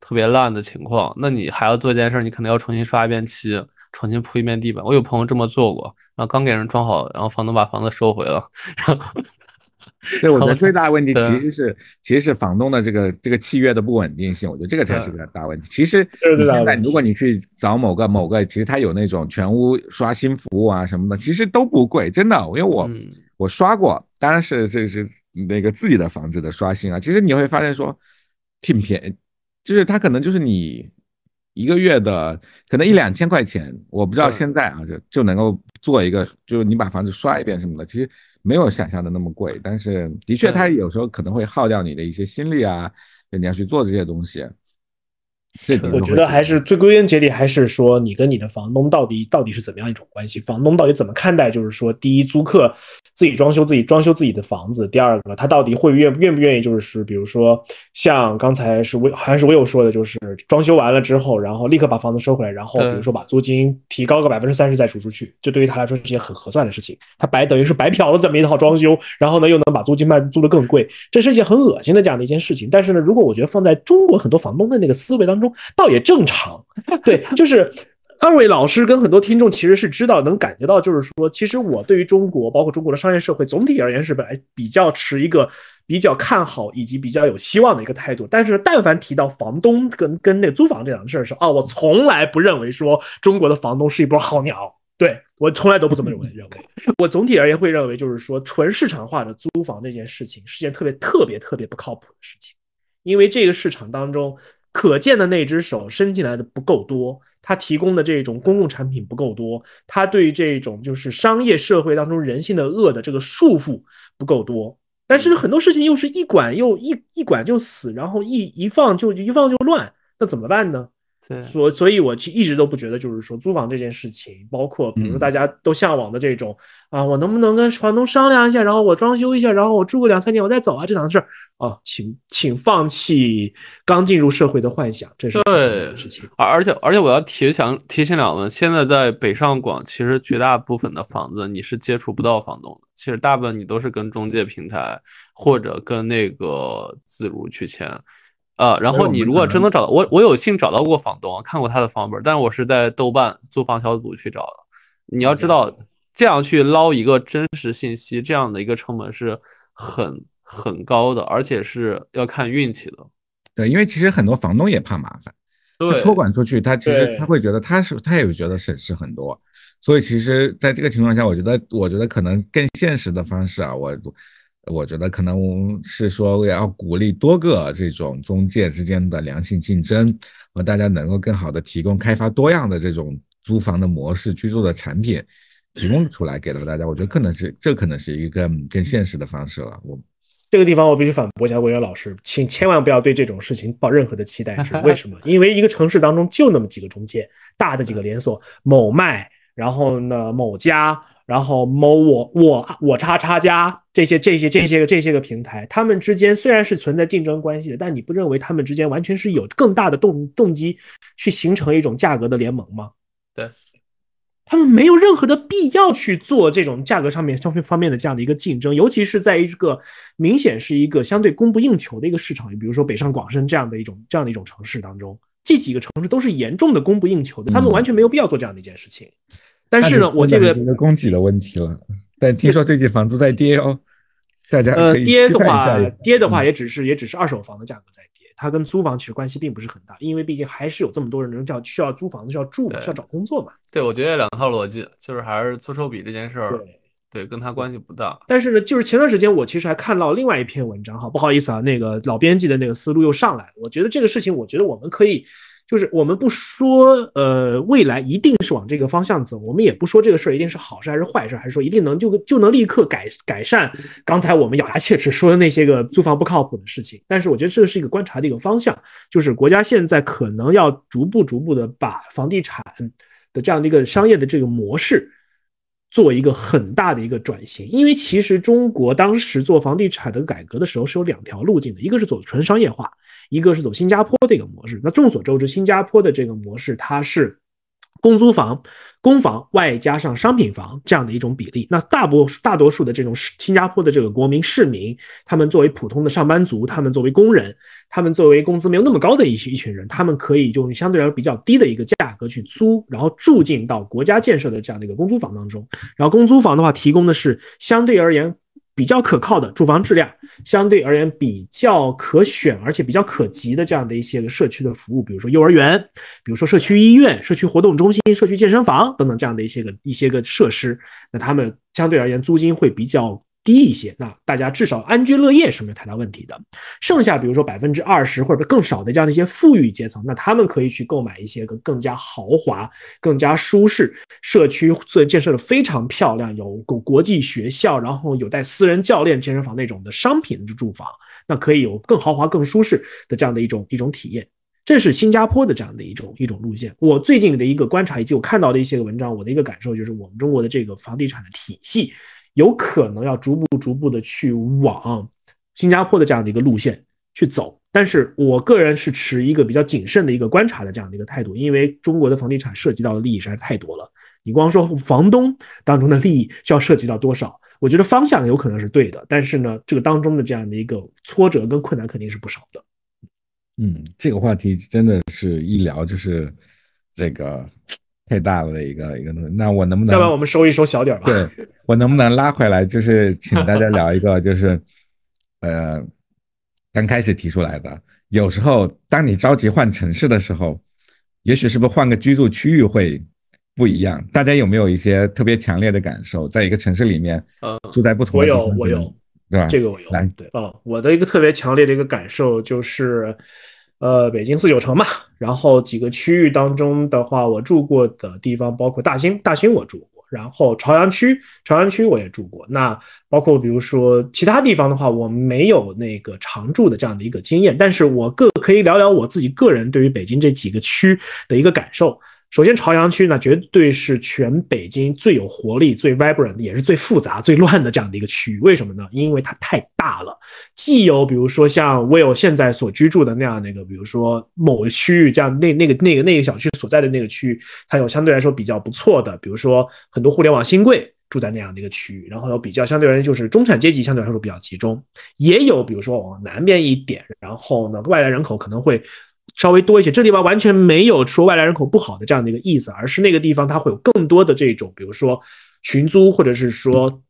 特别烂的情况，那你还要做一件事，你可能要重新刷一遍漆，重新铺一遍地板。我有朋友这么做过，然后刚给人装好，然后房东把房子收回了。然后，对，我觉得最大的问题 其实是其实是房东的这个这个契约的不稳定性，我觉得这个才是个大问题。其实你现在如果你去找某个某个，其实他有那种全屋刷新服务啊什么的，其实都不贵，真的，因为我我刷过，当然是这是那个自己的房子的刷新啊，其实你会发现说挺便宜。就是他可能就是你一个月的可能一两千块钱，我不知道现在啊就就能够做一个，就是你把房子刷一遍什么的，其实没有想象的那么贵，但是的确他有时候可能会耗掉你的一些心力啊，你要去做这些东西。这我觉得还是最归根结底还是说你跟你的房东到底到底是怎么样一种关系？房东到底怎么看待？就是说，第一，租客自己装修自己装修自己的房子；第二个，他到底会愿愿不愿意？就是比如说，像刚才是我好像是我有说的，就是装修完了之后，然后立刻把房子收回来，然后比如说把租金提高个百分之三十再租出去，这对于他来说是件很合算的事情。他白等于是白嫖了这么一套装修，然后呢又能把租金卖租的更贵，这是一件很恶心的这样的一件事情。但是呢，如果我觉得放在中国很多房东的那个思维当中，倒也正常，对，就是二位老师跟很多听众其实是知道，能感觉到，就是说，其实我对于中国，包括中国的商业社会，总体而言是本来比较持一个比较看好以及比较有希望的一个态度。但是，但凡提到房东跟跟那租房这两个事儿时候，啊，我从来不认为说中国的房东是一波好鸟，对我从来都不这么认为。认为我总体而言会认为，就是说，纯市场化的租房这件事情是件特别特别特别不靠谱的事情，因为这个市场当中。可见的那只手伸进来的不够多，他提供的这种公共产品不够多，他对这种就是商业社会当中人性的恶的这个束缚不够多。但是很多事情又是一管又一一管就死，然后一一放就一放就乱，那怎么办呢？所所以，我其一直都不觉得，就是说租房这件事情，包括比如大家都向往的这种啊，我能不能跟房东商量一下，然后我装修一下，然后我住个两三年，我再走啊，这档事儿啊，请请放弃刚进入社会的幻想，这是对事情。而且而且我要提想提醒两位，现在在北上广，其实绝大部分的房子你是接触不到房东的，其实大部分你都是跟中介平台或者跟那个自如去签。呃，然后你如果真能找到我，我有幸找到过房东，看过他的房本，但是我是在豆瓣租房小组去找的。你要知道，这样去捞一个真实信息，这样的一个成本是很很高的，而且是要看运气的。对，因为其实很多房东也怕麻烦，对托管出去，他其实他会觉得他是他也觉得省事很多。所以其实在这个情况下，我觉得我觉得可能更现实的方式啊，我我觉得可能是说要鼓励多个这种中介之间的良性竞争，和大家能够更好的提供开发多样的这种租房的模式、居住的产品提供出来给到大家。我觉得可能是这可能是一个更更现实的方式了。我这个地方我必须反驳一下魏源老师，请千万不要对这种事情抱任何的期待是。为什么？因为一个城市当中就那么几个中介，大的几个连锁，某卖，然后呢某家，然后某我我我叉叉加这些这些这些个这些个平台，他们之间虽然是存在竞争关系的，但你不认为他们之间完全是有更大的动动机去形成一种价格的联盟吗？对。他们没有任何的必要去做这种价格上面、消费方面的这样的一个竞争，尤其是在一个明显是一个相对供不应求的一个市场，比如说北上广深这样的一种这样的一种城市当中，这几个城市都是严重的供不应求的，他们完全没有必要做这样的一件事情。但是呢，我这个供给的问题了，但听说最近房租在跌哦，大家呃可以跌的话跌的话也只是也只是二手房的价格在跌，它跟租房其实关系并不是很大，因为毕竟还是有这么多人叫需要租房子、需要住需要找工作嘛。对，我觉得两套逻辑就是还是租售比这件事儿，对。对，跟他关系不大。但是呢，就是前段时间我其实还看到另外一篇文章哈，不好意思啊，那个老编辑的那个思路又上来了。我觉得这个事情，我觉得我们可以，就是我们不说呃未来一定是往这个方向走，我们也不说这个事儿一定是好事还是坏事，还是说一定能就就能立刻改改善刚才我们咬牙切齿说的那些个租房不靠谱的事情。但是我觉得这个是一个观察的一个方向，就是国家现在可能要逐步逐步的把房地产的这样的一个商业的这个模式。做一个很大的一个转型，因为其实中国当时做房地产的改革的时候是有两条路径的，一个是走纯商业化，一个是走新加坡的一个模式。那众所周知，新加坡的这个模式它是公租房、公房外加上商品房这样的一种比例。那大多大多数的这种新加坡的这个国民市民，他们作为普通的上班族，他们作为工人，他们作为工资没有那么高的一一群人，他们可以用相对来说比较低的一个价格去租，然后住进到国家建设的这样的一个公租房当中。然后公租房的话，提供的是相对而言比较可靠的住房质量，相对而言比较可选而且比较可及的这样的一些个社区的服务，比如说幼儿园，比如说社区医院、社区活动中心、社区健身房等等这样的一些个一些个设施，那他们相对而言租金会比较。低一些，那大家至少安居乐业是没有太大问题的。剩下比如说百分之二十或者更少的这样的一些富裕阶层，那他们可以去购买一些个更加豪华、更加舒适、社区做建设的非常漂亮、有国国际学校，然后有带私人教练健身房那种的商品的住房，那可以有更豪华、更舒适的这样的一种一种体验。这是新加坡的这样的一种一种路线。我最近的一个观察以及我看到的一些个文章，我的一个感受就是，我们中国的这个房地产的体系。有可能要逐步逐步的去往新加坡的这样的一个路线去走，但是我个人是持一个比较谨慎的一个观察的这样的一个态度，因为中国的房地产涉及到的利益实在是太多了。你光说房东当中的利益就要涉及到多少？我觉得方向有可能是对的，但是呢，这个当中的这样的一个挫折跟困难肯定是不少的。嗯，这个话题真的是一聊就是这个。太大了的一个一个东西，那我能不能？要不然我们收一收小点吧。对我能不能拉回来？就是请大家 聊一个，就是呃，刚开始提出来的。有时候当你着急换城市的时候，也许是不是换个居住区域会不一样？大家有没有一些特别强烈的感受？在一个城市里面，嗯，住在不同的地方，我有，我有，对吧？这个我有。来，对，嗯，我的一个特别强烈的一个感受就是。呃，北京四九城嘛，然后几个区域当中的话，我住过的地方包括大兴，大兴我住过，然后朝阳区，朝阳区我也住过。那包括比如说其他地方的话，我没有那个常住的这样的一个经验，但是我个可以聊聊我自己个人对于北京这几个区的一个感受。首先，朝阳区呢，绝对是全北京最有活力、最 vibrant，也是最复杂、最乱的这样的一个区域。为什么呢？因为它太大了，既有比如说像 Will 现在所居住的那样那个，比如说某个区域，这样那那个那个那个小区所在的那个区域，它有相对来说比较不错的，比如说很多互联网新贵住在那样的一个区域，然后有比较相对而言就是中产阶级相对来说比较集中，也有比如说往南边一点，然后呢外来人口可能会。稍微多一些，这地方完全没有说外来人口不好的这样的一个意思，而是那个地方它会有更多的这种，比如说群租，或者是说，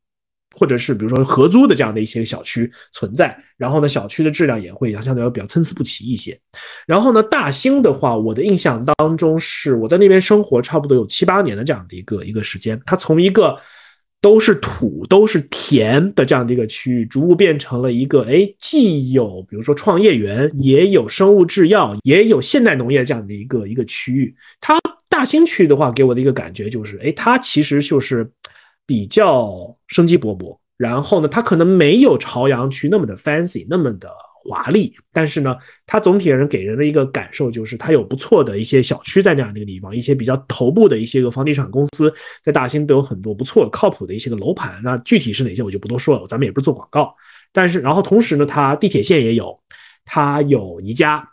或者是比如说合租的这样的一些小区存在。然后呢，小区的质量也会相对来说比较参差不齐一些。然后呢，大兴的话，我的印象当中是我在那边生活差不多有七八年的这样的一个一个时间，它从一个都是土都是田的这样的一个区域，逐步变成了一个哎，既有比如说创业园，也有生物制药，也有现代农业这样的一个一个区域。它大兴区的话，给我的一个感觉就是，哎，它其实就是比较生机勃勃。然后呢，它可能没有朝阳区那么的 fancy，那么的。华丽，但是呢，它总体人给人的一个感受就是，它有不错的一些小区在那样的一个地方，一些比较头部的一些个房地产公司在大兴都有很多不错靠谱的一些个楼盘。那具体是哪些我就不多说了，咱们也不是做广告。但是，然后同时呢，它地铁线也有，它有宜家，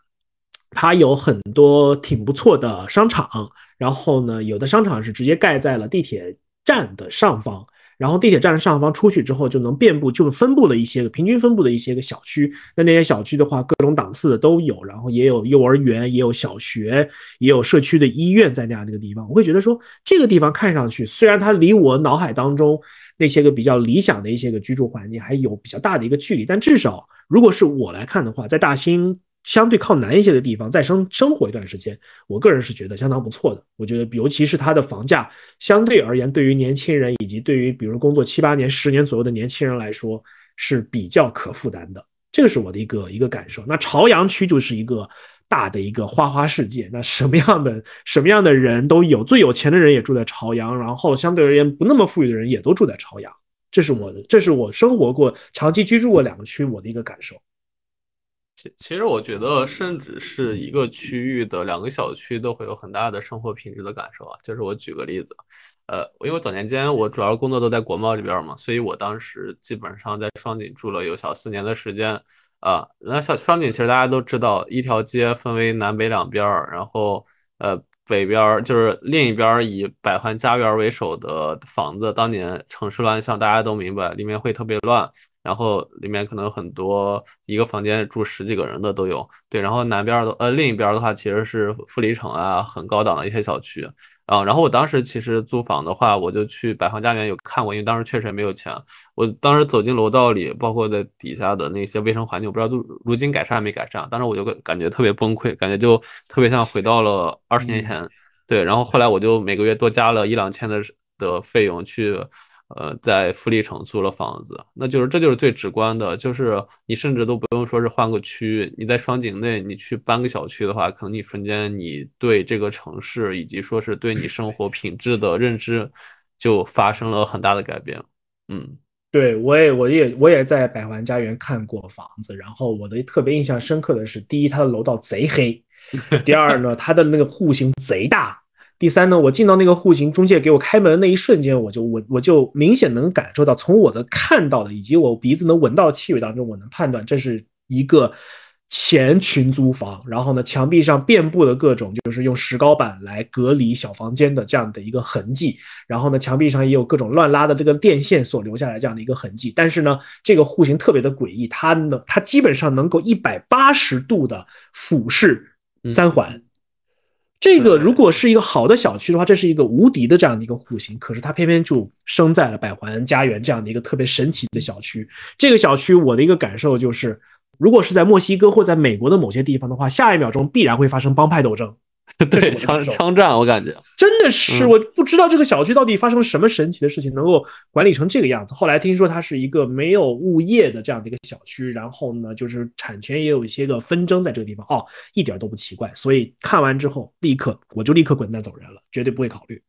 它有很多挺不错的商场。然后呢，有的商场是直接盖在了地铁站的上方。然后地铁站的上方出去之后，就能遍布，就是分布了一些个平均分布的一些个小区。那那些小区的话，各种档次的都有，然后也有幼儿园，也有小学，也有社区的医院在那样的一个地方。我会觉得说，这个地方看上去虽然它离我脑海当中那些个比较理想的一些个居住环境还有比较大的一个距离，但至少如果是我来看的话，在大兴。相对靠南一些的地方再生生活一段时间，我个人是觉得相当不错的。我觉得，尤其是它的房价相对而言，对于年轻人以及对于比如工作七八年、十年左右的年轻人来说是比较可负担的。这个是我的一个一个感受。那朝阳区就是一个大的一个花花世界，那什么样的什么样的人都有，最有钱的人也住在朝阳，然后相对而言不那么富裕的人也都住在朝阳。这是我的，这是我生活过、长期居住过两个区我的一个感受。其实我觉得，甚至是一个区域的两个小区都会有很大的生活品质的感受啊。就是我举个例子，呃，因为早年间我主要工作都在国贸这边嘛，所以我当时基本上在双井住了有小四年的时间啊。那小双井其实大家都知道，一条街分为南北两边儿，然后呃北边就是另一边以百环家园为首的房子，当年城市乱象大家都明白，里面会特别乱。然后里面可能很多一个房间住十几个人的都有，对。然后南边的呃另一边的话，其实是富力城啊，很高档的一些小区啊。然后我当时其实租房的话，我就去百航家园有看过，因为当时确实也没有钱。我当时走进楼道里，包括在底下的那些卫生环境，我不知道都如今改善没改善。当时我就感觉特别崩溃，感觉就特别像回到了二十年前。对。然后后来我就每个月多加了一两千的的费用去。呃，在富力城租了房子，那就是这就是最直观的，就是你甚至都不用说是换个区，你在双井内你去搬个小区的话，可能你瞬间你对这个城市以及说是对你生活品质的认知就发生了很大的改变。嗯，对我也我也我也在百环家园看过房子，然后我的特别印象深刻的是，第一，它的楼道贼黑；第二呢，它的那个户型贼大。第三呢，我进到那个户型中介给我开门的那一瞬间，我就我我就明显能感受到，从我的看到的以及我鼻子能闻到的气味当中，我能判断这是一个前群租房。然后呢，墙壁上遍布的各种就是用石膏板来隔离小房间的这样的一个痕迹。然后呢，墙壁上也有各种乱拉的这个电线所留下来这样的一个痕迹。但是呢，这个户型特别的诡异，它能它基本上能够一百八十度的俯视三环。这个如果是一个好的小区的话，这是一个无敌的这样的一个户型。可是它偏偏就生在了百环家园这样的一个特别神奇的小区。这个小区我的一个感受就是，如果是在墨西哥或在美国的某些地方的话，下一秒钟必然会发生帮派斗争。对枪枪战，我感觉真的是，我不知道这个小区到底发生了什么神奇的事情，能够管理成这个样子。后来听说它是一个没有物业的这样的一个小区，然后呢，就是产权也有一些个纷争在这个地方。哦，一点都不奇怪。所以看完之后，立刻我就立刻滚蛋走人了，绝对不会考虑。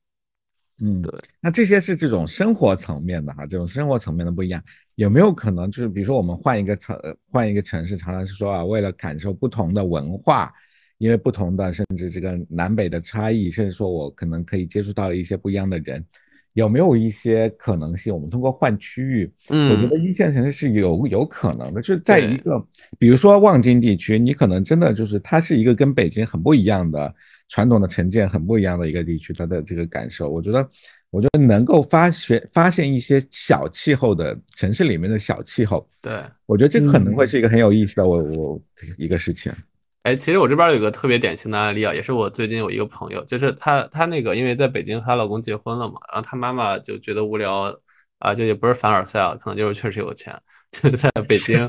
嗯，对。那这些是这种生活层面的哈，这种生活层面的不一样，有没有可能就是比如说我们换一个城，换一个城市，常常是说啊，为了感受不同的文化。因为不同的，甚至这个南北的差异，甚至说我可能可以接触到一些不一样的人，有没有一些可能性？我们通过换区域，嗯，我觉得一线城市是有有可能的，就是在一个，比如说望京地区，你可能真的就是它是一个跟北京很不一样的传统的城建很不一样的一个地区，它的这个感受，我觉得，我觉得能够发现发现一些小气候的城市里面的小气候，对。我觉得这可能会是一个很有意思的，我我一个事情。哎，其实我这边有个特别典型的案例啊，也是我最近有一个朋友，就是她她那个因为在北京，她老公结婚了嘛，然后她妈妈就觉得无聊啊，就也不是凡尔赛啊，可能就是确实有钱，就在 北京，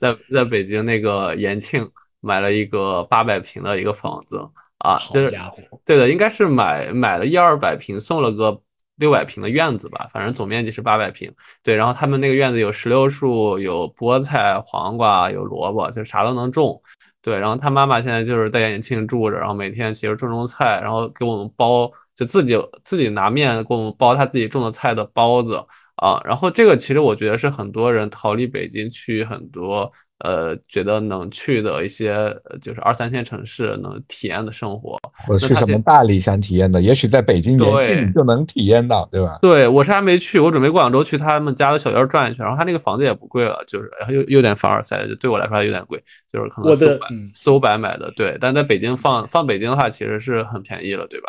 在在北京那个延庆买了一个八百平的一个房子啊，好就是对的，应该是买买了一二百平，送了个六百平的院子吧，反正总面积是八百平。对，然后他们那个院子有石榴树，有菠菜、黄瓜，有萝卜，就啥都能种。对，然后他妈妈现在就是戴眼镜住着，然后每天其实种种菜，然后给我们包，就自己自己拿面给我们包他自己种的菜的包子啊。然后这个其实我觉得是很多人逃离北京去很多呃觉得能去的一些呃就是二三线城市能体验的生活。或者去什么大理想体验的，也许在北京延对庆就能体验到，对吧？对我是还没去，我准备过两周去他们家的小院儿转一圈，然后他那个房子也不贵了，就是又有点凡尔赛，就对我来说还有点贵，就是可能四五百嗯四五百买的，对，但在北京放放北京的话，其实是很便宜了，对吧？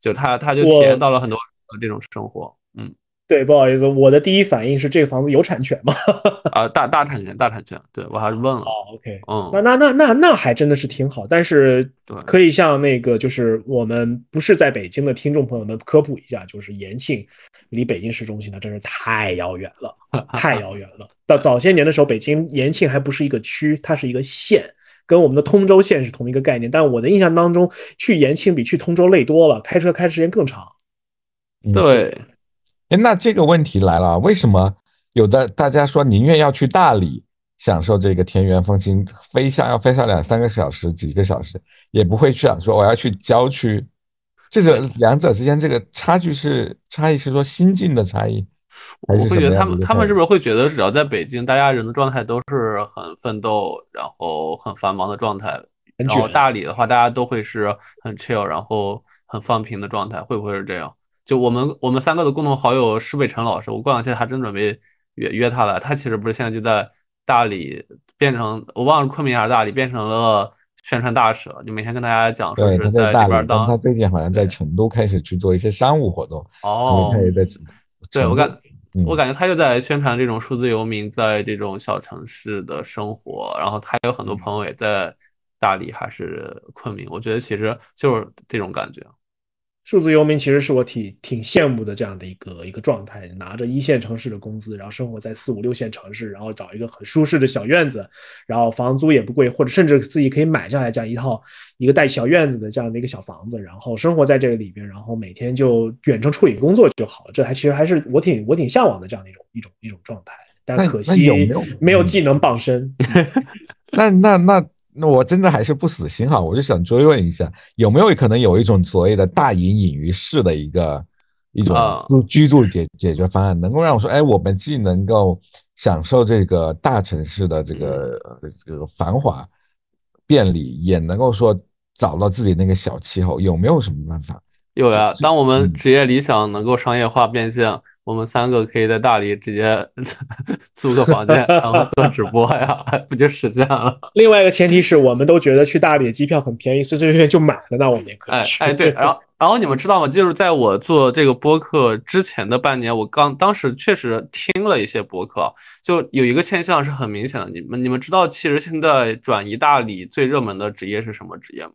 就他他就体验到了很多这种生活，嗯对，不好意思，我的第一反应是这个房子有产权吗？啊大大产权大产权，对我还是问了，哦，OK，嗯那那那那那还真的是挺好，但是可以向那个就是我们不是在北京的听众朋友们科普一下，就是延庆离北京市中心呢真是太遥远了，太遥远了。到早些年的时候，北京延庆还不是一个区，它是一个县，跟我们的通州县是同一个概念。但我的印象当中，去延庆比去通州累多了，开车开时间更长。嗯对，哎，那这个问题来了，为什么有的大家说宁愿要去大理享受这个田园风情，飞下要飞上两三个小时、几个小时，也不会去想说我要去郊区？这个两者之间这个差距是差异是说心境的差异，我会觉得他们他们是不是会觉得只要在北京，大家人的状态都是很奋斗，然后很繁忙的状态，然后大理的话，大家都会是很 chill，然后很放平的状态，会不会是这样？就我们我们三个的共同好友施北辰老师，我过两天还真准备约约他来，他其实不是现在就在大理变成我忘了昆明还是大理变成了宣传大使了，就每天跟大家讲说对，是在大理，这边当他最近好像在成都开始去做一些商务活动，哦以他也在对我感嗯。我感觉他就在宣传这种数字游民在这种小城市的生活，然后他有很多嗯。朋友也在大理还是昆明，我觉得其实就是这种感觉。数字游民其实是我挺挺羡慕的这样的一个一个状态，拿着一线城市的工资，然后生活在四五六线城市，然后找一个很舒适的小院子，然后房租也不贵，或者甚至自己可以买下来这样一套一个带小院子的这样的一个小房子，然后生活在这个里边，然后每天就远程处理工作就好了。这还其实还是我挺我挺向往的这样的一种一种一种状态，但可惜没有技能傍身。那那那那我真的还是不死心哈，我就想追问一下，有没有可能有一种所谓的大隐隐于市的一个一种啊住居住解解决方案，能够让我说，哎，我们既能够享受这个大城市的这个呃这个繁华便利，也能够说找到自己那个小气候，有没有什么办法？有呀，当我们嗯职业理想能够商业化变现，我们三个可以在大理直接 租个房间，然后做直播呀，不就实现了？另外一个前提是我们都觉得去大理机票很便宜，随随便便就买了，那我们也可以去。哎哎，对，然后 然后你们知道吗？就是在我做这个播客之前的半年，我刚当时确实听了一些播客，就有一个现象是很明显的。你们你们知道，其实现在转移大理最热门的职业是什么职业吗？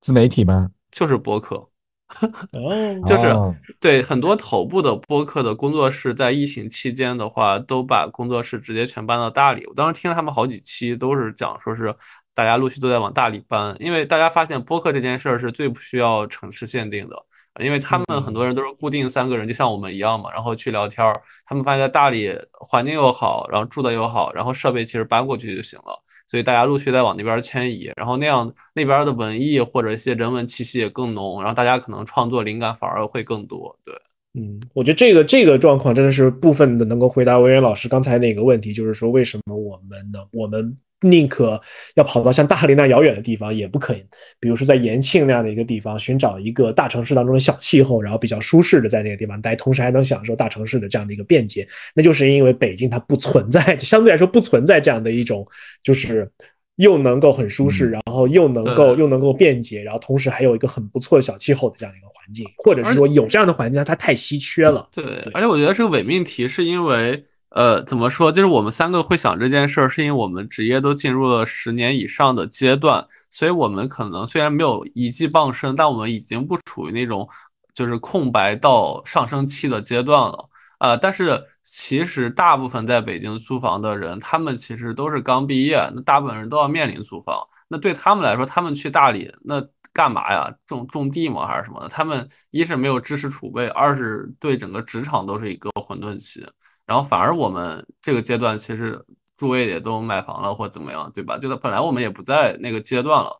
自媒体吗？就是播客。哦，就是哦对很多头部的播客的工作室，在疫情期间的话，都把工作室直接全搬到大理。我当时听了他们好几期，都是讲说是大家陆续都在往大理搬，因为大家发现播客这件事儿是最不需要城市限定的，因为他们很多人都是固定三个人，就像我们一样嘛，然后去聊天儿。他们发现在大理环境又好，然后住的又好，然后设备其实搬过去就行了，所以大家陆续在往那边迁移，然后那样那边的文艺或者一些人文气息也更浓，然后大家可能创作灵感反而会更多。对，嗯，我觉得这个这个状况真的是部分的能够回答维园老师刚才那个问题，就是说为什么我们呢？我们宁可要跑到像大理那遥远的地方，也不可以，比如说在延庆那样的一个地方，寻找一个大城市当中的小气候，然后比较舒适的在那个地方待，同时还能享受大城市的这样的一个便捷。那就是因为北京它不存在，相对来说不存在这样的一种，就是又能够很舒适，嗯然后又能够又能够便捷，然后同时还有一个很不错的小气候的这样一个环境，或者是说有这样的环境，它太稀缺了。对，而且我觉得是个伪命题，是因为呃，怎么说？就是我们三个会想这件事儿，是因为我们职业都进入了十年以上的阶段，所以我们可能虽然没有一技傍身，但我们已经不处于那种就是空白到上升期的阶段了。呃，但是其实大部分在北京租房的人，他们其实都是刚毕业，那大部分人都要面临租房。那对他们来说，他们去大理那干嘛呀？种种地吗？还是什么的？他们一是没有知识储备，二是对整个职场都是一个混沌期。然后反而我们这个阶段，其实诸位也都买房了或怎么样，对吧？就是本来我们也不在那个阶段了，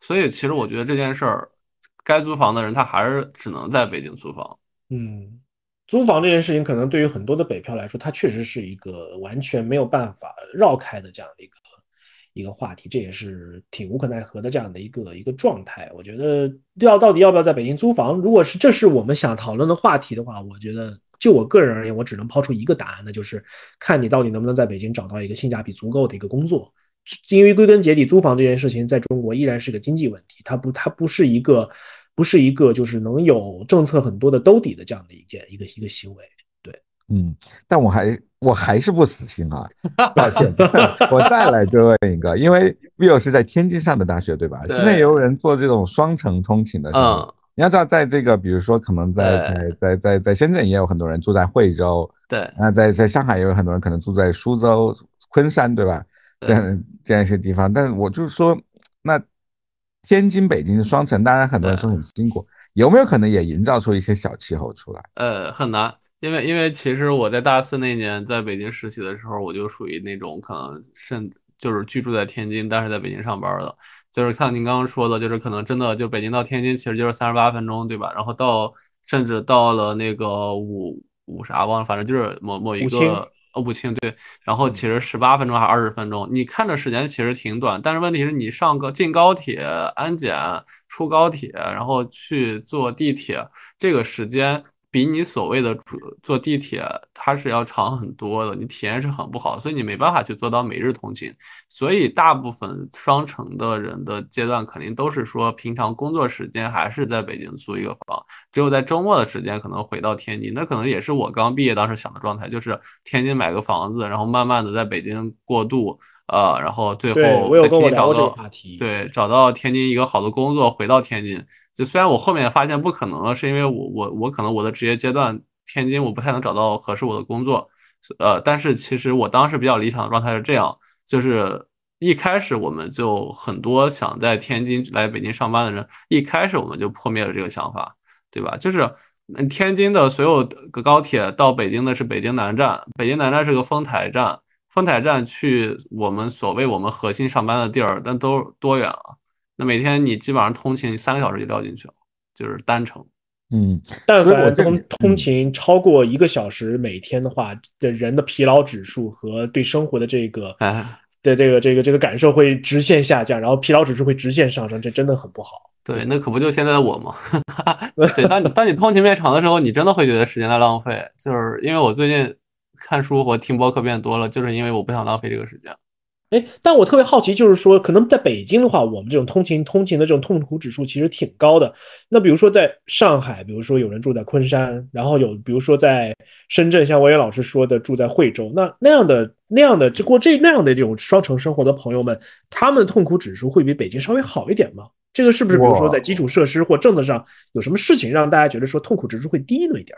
所以其实我觉得这件事儿，该租房的人他还是只能在北京租房。嗯，租房这件事情，可能对于很多的北漂来说，它确实是一个完全没有办法绕开的这样的一个一个话题，这也是挺无可奈何的这样的一个一个状态。我觉得要到底要不要在北京租房，如果是这是我们想讨论的话题的话，我觉得。就我个人而言，我只能抛出一个答案，那就是看你到底能不能在北京找到一个性价比足够的一个工作。因为归根结底，租房这件事情在中国依然是个经济问题，它不，它不是一个，不是一个就是能有政策很多的兜底的这样的一件一个一个行为。对，嗯，但我还我还是不死心啊，抱歉，我再来追问一个，因为 Will 是在天津上的大学，对吧？现在也有人做这种双城通勤的，嗯。你要知道，在这个，比如说，可能在在在在在深圳也有很多人住在惠州，对，那在在上海也有很多人可能住在苏州、昆山，对吧？这样这样一些地方。但是我就是说，那天津、北京双城，当然很多人说很辛苦，有没有可能也营造出一些小气候出来？呃，很难，因为因为其实我在大四那年在北京实习的时候，我就属于那种可能甚。就是居住在天津，但是在北京上班的，就是像您刚刚说的，就是可能真的就北京到天津其实就是三十八分钟，对吧？然后到甚至到了那个五五啥忘了，反正就是某某一个哦武清对，然后其实十八分钟还是二十分钟，你看着时间其实挺短，但是问题是你上个进高铁安检出高铁，然后去坐地铁这个时间。比你所谓的坐坐地铁，它是要长很多的，你体验是很不好，所以你没办法去做到每日通勤。所以大部分双城的人的阶段，肯定都是说平常工作时间还是在北京租一个房，只有在周末的时间可能回到天津。那可能也是我刚毕业当时想的状态，就是天津买个房子，然后慢慢的在北京过渡。呃，然后最后在天津找到对找到天津一个好的工作，回到天津。就虽然我后面发现不可能了，是因为我我我可能我的职业阶段天津我不太能找到合适我的工作。呃，但是其实我当时比较理想的状态是这样，就是一开始我们就很多想在天津来北京上班的人，一开始我们就破灭了这个想法，对吧？就是天津的所有的高铁到北京的是北京南站，北京南站是个丰台站。丰台站去我们所谓我们核心上班的地儿，但都多远啊？那每天你基本上通勤三个小时就掉进去了，就是单程。嗯，但凡通通勤超过一个小时每天的话，的人的疲劳指数和对生活的这个的这个这个这个感受会直线下降，然后疲劳指数会直线上升，这真的很不好。对，那可不就现在的我吗？对，当你当你通勤变长的时候，你真的会觉得时间在浪费。就是因为我最近。看书或听播客变多了，就是因为我不想浪费这个时间。哎，但我特别好奇，就是说，可能在北京的话，我们这种通勤通勤的这种痛苦指数其实挺高的。那比如说在上海，比如说有人住在昆山，然后有比如说在深圳，像文言老师说的住在惠州，那那样的那样的过这那样的这种双城生活的朋友们，他们的痛苦指数会比北京稍微好一点吗？这个是不是比如说在基础设施或政策上有什么事情让大家觉得说痛苦指数会低那么一点？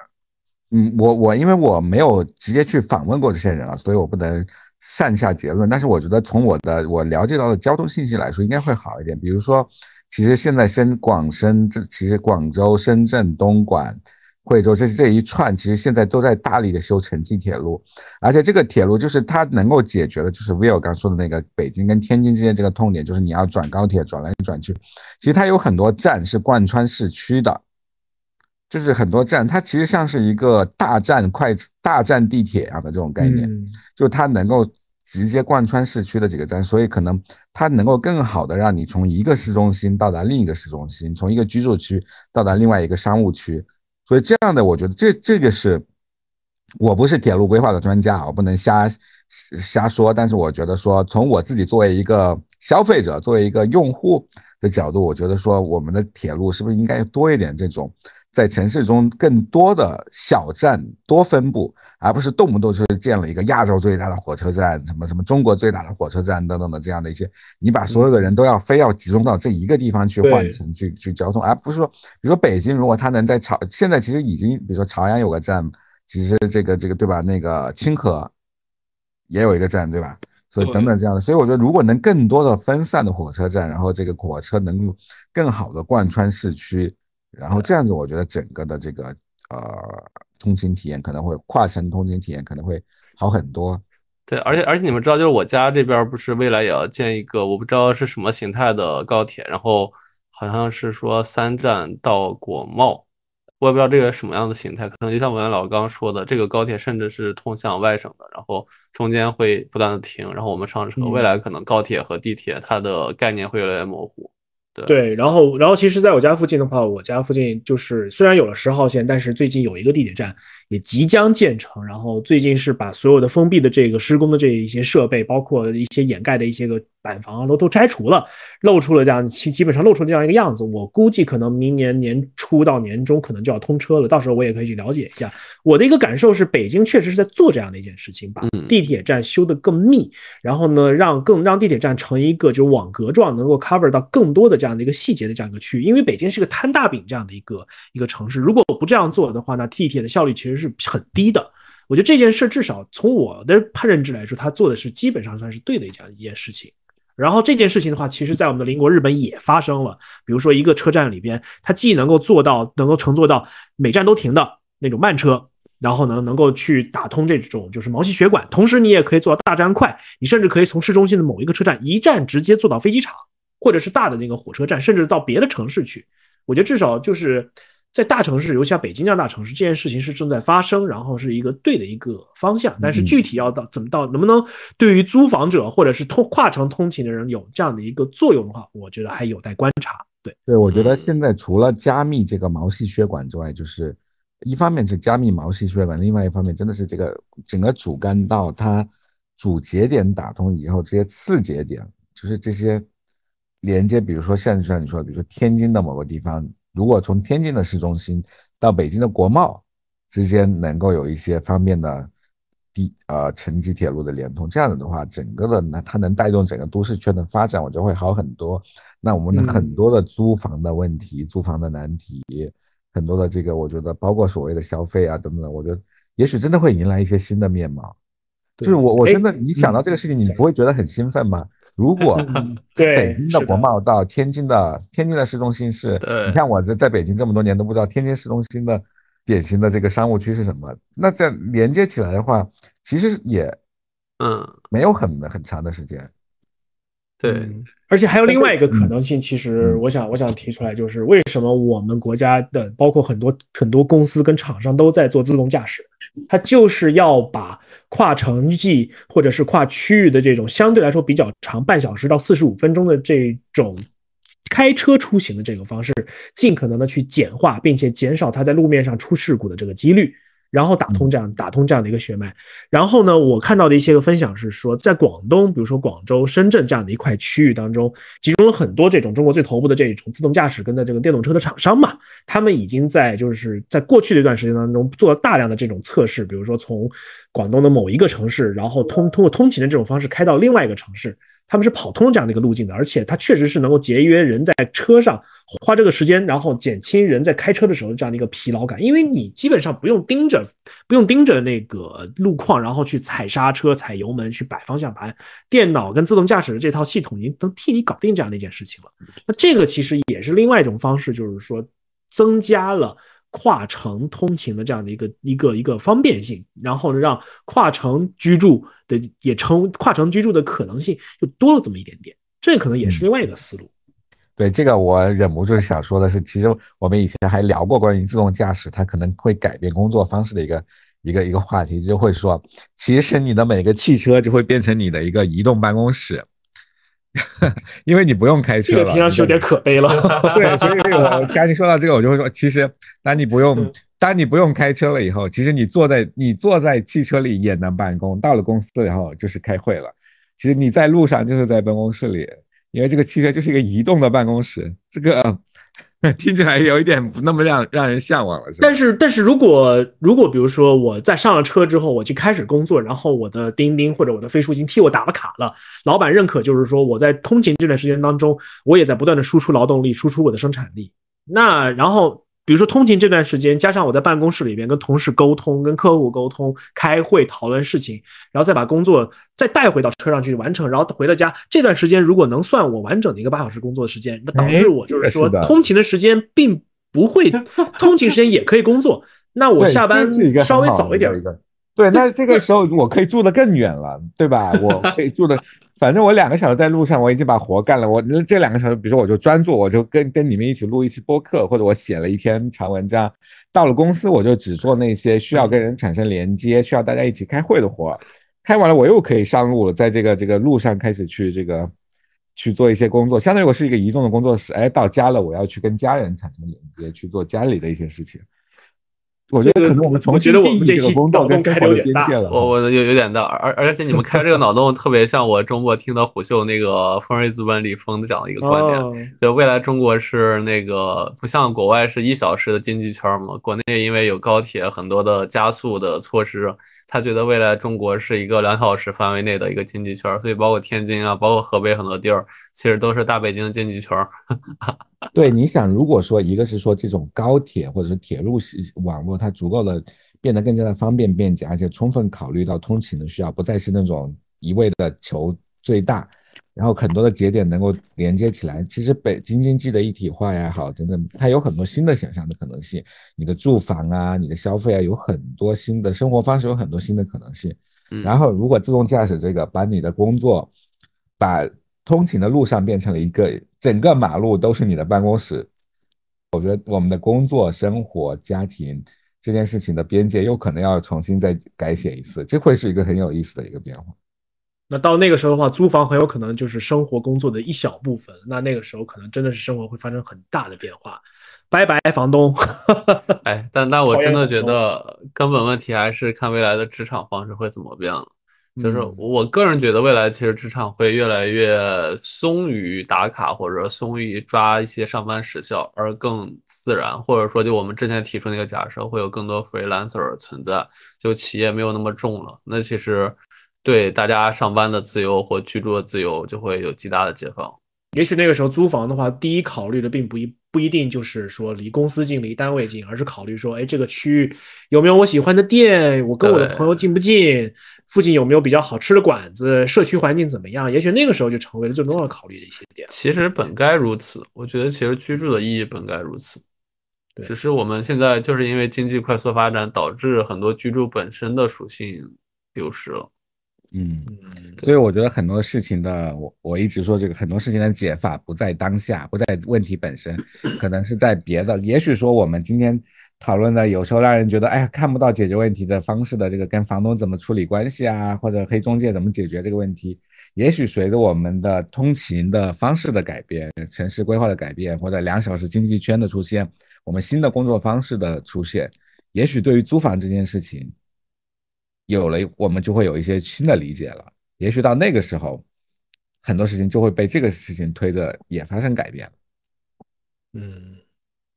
嗯，我我因为我没有直接去访问过这些人啊，所以我不能擅下结论。但是我觉得从我的我了解到的交通信息来说，应该会好一点。比如说，其实现在深广深这其实广州、深圳、东莞、惠州这这一串，其实现在都在大力的修城际铁路，而且这个铁路就是它能够解决的，就是 Will 刚说的那个北京跟天津之间这个痛点，就是你要转高铁转来转去，其实它有很多站是贯穿市区的。就是很多站，它其实像是一个大站快大站地铁一样的这种概念，就它能够直接贯穿市区的几个站，所以可能它能够更好的让你从一个市中心到达另一个市中心，从一个居住区到达另外一个商务区。所以这样的，我觉得这这个是，我不是铁路规划的专家，我不能瞎瞎说，但是我觉得说，从我自己作为一个消费者，作为一个用户的角度，我觉得说，我们的铁路是不是应该多一点这种。在城市中更多的小站多分布，而不是动不动就是建了一个亚洲最大的火车站，什么什么中国最大的火车站等等的这样的一些，你把所有的人都要非要集中到这一个地方去换乘去去交通，而不是说，比如说北京，如果它能在朝现在其实已经，比如说朝阳有个站，其实这个这个对吧？那个清河也有一个站对吧？所以等等这样的。所以我觉得，如果能更多的分散的火车站，然后这个火车能够更好的贯穿市区，然后这样子，我觉得整个的这个呃通勤体验可能会跨城通勤体验可能会好很多。对，而且而且你们知道，就是我家这边不是未来也要建一个，我不知道是什么形态的高铁，然后好像是说三站到国贸，我也不知道这个什么样的形态，可能就像文老师刚刚说的，这个高铁甚至是通向外省的，然后中间会不断的停，然后我们上车，未来可能高铁和地铁它的概念会越来越模糊。对，然后，然后其实在我家附近的话，我家附近就是虽然有了十号线，但是最近有一个地铁站也即将建成，然后最近是把所有的封闭的这个施工的这一些设备，包括一些掩盖的一些个板房啊，都都拆除了，露出了这样基基本上露出这样一个样子。我估计可能明年年初到年中可能就要通车了，到时候我也可以去了解一下。我的一个感受是，北京确实是在做这样的一件事情，把地铁站修得更密，然后呢，让更让地铁站成一个就是网格状，能够 cover 到更多的这样的一个细节的这样一个区域。因为北京是个摊大饼这样的一个一个城市，如果不这样做的话，那地铁的效率其实是很低的。我觉得这件事至少从我的判认知来说，他做的是基本上算是对的这样一件事情。然后这件事情的话，其实在我们的邻国日本也发生了，比如说一个车站里边，它既能够做到能够乘坐到每站都停的那种慢车。然后呢，能够去打通这种就是毛细血管，同时你也可以做到大站快，你甚至可以从市中心的某一个车站一站直接坐到飞机场，或者是大的那个火车站，甚至到别的城市去。我觉得至少就是在大城市，尤其像北京这样大城市，这件事情是正在发生，然后是一个对的一个方向。但是具体要到怎么到，能不能对于租房者或者是通跨城通勤的人有这样的一个作用的话，我觉得还有待观察。对，对我觉得现在除了加密这个毛细血管之外，就是。一方面是加密毛细血管，另外一方面真的是这个整个主干道它主节点打通以后，这些次节点就是这些连接，比如说像像你说，比如说天津的某个地方，如果从天津的市中心到北京的国贸之间能够有一些方便的地呃城际铁路的连通，这样子的话，整个的那它能带动整个都市圈的发展，我觉得会好很多。那我们的很多的租房的问题、租房的难题。很多的这个，我觉得包括所谓的消费啊等等，我觉得也许真的会迎来一些新的面貌。就是我我真的，你想到这个事情，你不会觉得很兴奋吗？如果 北京的国贸到天津的天津的市中心是，你看我在在北京这么多年都不知道天津市中心的典型的这个商务区是什么。那这连接起来的话，其实也嗯没有很很长的时间。对。而且还有另外一个可能性，其实我想我想提出来，就是为什么我们国家的包括很多很多公司跟厂商都在做自动驾驶，它就是要把跨城际或者是跨区域的这种相对来说比较长半小时到四十五分钟的这种开车出行的这个方式，尽可能的去简化，并且减少它在路面上出事故的这个几率。然后打通这样打通这样的一个血脉，然后呢，我看到的一些个分享是说，在广东，比如说广州、深圳这样的一块区域当中，集中了很多这种中国最头部的这种自动驾驶跟的这个电动车的厂商嘛，他们已经在就是在过去的一段时间当中做了大量的这种测试，比如说从广东的某一个城市，然后通通过通勤的这种方式开到另外一个城市。他们是跑通这样的一个路径的，而且它确实是能够节约人在车上花这个时间，然后减轻人在开车的时候这样的一个疲劳感。因为你基本上不用盯着，不用盯着那个路况，然后去踩刹车、踩油门、去摆方向盘，电脑跟自动驾驶的这套系统已经能替你搞定这样的一件事情了。那这个其实也是另外一种方式，就是说增加了。跨城通勤的这样的一个一个一个方便性，然后呢，让跨城居住的也成跨城居住的可能性又多了这么一点点，这可能也是另外一个思路。对这个，我忍不住想说的是，其实我们以前还聊过关于自动驾驶，它可能会改变工作方式的一个一个一个话题，就会说，其实你的每个汽车就会变成你的一个移动办公室。因为你不用开车了，听上去有点可悲了。对，所以我刚才说到这个，我就会说，其实当你不用，当你不用开车了以后，其实你坐在你坐在汽车里也能办公，到了公司以后就是开会了。其实你在路上就是在办公室里，因为这个汽车就是一个移动的办公室，这个。听起来有一点不那么让让人向往了，是但是，但是如果如果比如说我在上了车之后，我去开始工作，然后我的钉钉或者我的飞书已经替我打了卡了，老板认可，就是说我在通勤这段时间当中，我也在不断的输出劳动力，输出我的生产力。那然后比如说通勤这段时间，加上我在办公室里边跟同事沟通、跟客户沟通、开会讨论事情，然后再把工作再带回到车上去完成，然后回到家这段时间，如果能算我完整的一个八小时工作时间，那导致我就是说通勤的时间并不会，通勤时间也可以工作。那我下班稍微早一点。对，那这个时候我可以住得更远了，对吧？我可以住的，反正我两个小时在路上，我已经把活干了。我这两个小时，比如说我就专注，我就跟跟你们一起录一期播客，或者我写了一篇长文章。到了公司，我就只做那些需要跟人产生连接、需要大家一起开会的活。开完了，我又可以上路了，在这个这个路上开始去这个去做一些工作。相当于我是一个移动的工作室。哎，到家了，我要去跟家人产生连接，去做家里的一些事情。我觉得可能我们重新定义这个工作跟生活的边界了。我我有有点大，而而且你们开这个脑洞特别像我周末听的虎嗅那个丰瑞资本李峰讲的一个观点，就未来中国是那个不像国外是一小时的经济圈嘛，国内因为有高铁很多的加速的措施，他觉得未来中国是一个两小时范围内的一个经济圈，所以包括天津啊，包括河北很多地儿，其实都是大北京经济圈。对，你想，如果说一个是说这种高铁或者是铁路系网络，它足够的变得更加的方便便捷，而且充分考虑到通勤的需要，不再是那种一味的求最大，然后很多的节点能够连接起来。其实北京经济的一体化也好，等等，它有很多新的想象的可能性。你的住房啊，你的消费啊，有很多新的生活方式，有很多新的可能性。然后，如果自动驾驶这个把你的工作，把通勤的路上变成了一个整个马路都是你的办公室，我觉得我们的工作、生活、家庭这件事情的边界又可能要重新再改写一次，这会是一个很有意思的一个变化。那到那个时候的话，租房很有可能就是生活工作的一小部分。那那个时候可能真的是生活会发生很大的变化。拜拜，房东。哎，但但我真的觉得根本问题还是看未来的职场方式会怎么变了。就是我个人觉得，未来其实职场会越来越松于打卡，或者松于抓一些上班时效，而更自然，或者说就我们之前提出那个假设，会有更多 freelancer 存在，就企业没有那么重了。那其实对大家上班的自由或居住的自由就会有极大的解放。也许那个时候租房的话，第一考虑的并不一不一定就是说离公司近、离单位近，而是考虑说，哎，这个区域有没有我喜欢的店，我跟我的朋友近不近。附近有没有比较好吃的馆子？社区环境怎么样？也许那个时候就成为了最重要的考虑的一些点。其实本该如此，我觉得其实居住的意义本该如此，只是我们现在就是因为经济快速发展，导致很多居住本身的属性丢失了。嗯，所以我觉得很多事情的，我我一直说这个很多事情的解法不在当下，不在问题本身，可能是在别的。也许说我们今天。讨论的有时候让人觉得，哎呀，看不到解决问题的方式的这个跟房东怎么处理关系啊，或者黑中介怎么解决这个问题？也许随着我们的通勤的方式的改变，城市规划的改变，或者两小时经济圈的出现，我们新的工作方式的出现，也许对于租房这件事情，有了我们就会有一些新的理解了。也许到那个时候，很多事情就会被这个事情推着也发生改变。嗯。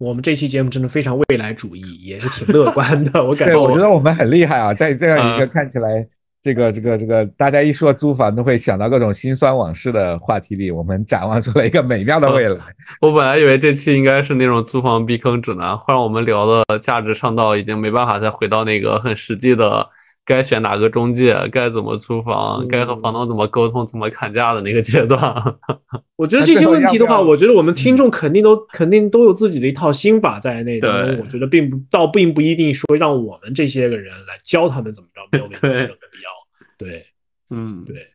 我们这期节目真的非常未来主义，也是挺乐观的。我感觉，我觉得我们很厉害啊，在这样一个看起来这个这个这个大家一说租房都会想到各种心酸往事的话题里，我们展望出了一个美妙的未来。我本来以为这期应该是那种租房避坑指南，后来我们聊的价值上到已经没办法再回到那个很实际的。该选哪个中介？该怎么租房？该和房东怎么沟通？怎么砍价的那个阶段？我觉得这些问题的话，我觉得我们听众肯定都肯定都有自己的一套心法在内。对。我觉得并不倒并不一定说让我们这些个人来教他们怎么着，没有 没有必要。对，嗯，对。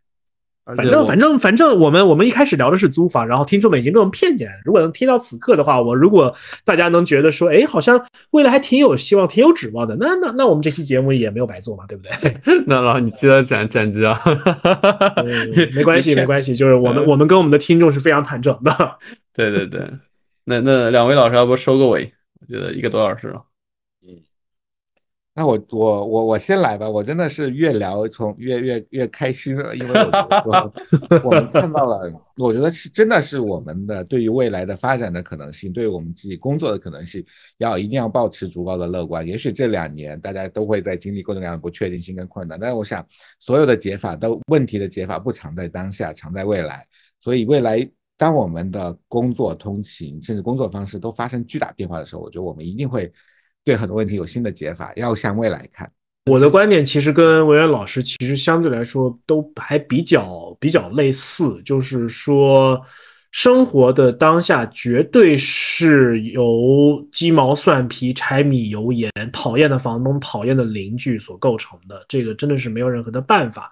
反正反正反正，我们我们一开始聊的是租房，然后听众们已经被我们骗进来了。如果能听到此刻的话，我如果大家能觉得说，哎，好像未来还挺有希望、挺有指望的，那那那我们这期节目也没有白做嘛，对不对？那老你记得剪剪辑啊，没关系 没关系，就是我们我们跟我们的听众是非常坦诚的。对对对，那那两位老师要不收个尾？我觉得一个多小时了。那我我我我先来吧，我真的是越聊从越越越开心了，因为我我们看到了，我觉得是真的是我们的对于未来的发展的可能性，对于我们自己工作的可能性，要一定要保持足够的乐观。也许这两年大家都会在经历各种各样的不确定性跟困难，但是我想所有的解法都问题的解法不藏在当下，藏在未来。所以未来当我们的工作、通勤甚至工作方式都发生巨大变化的时候，我觉得我们一定会对很多问题有新的解法，要向未来看。我的观点其实跟维恩老师其实相对来说都还比较比较类似，就是说，生活的当下绝对是由鸡毛蒜皮、柴米油盐、讨厌的房东、讨厌的邻居所构成的，这个真的是没有任何的办法。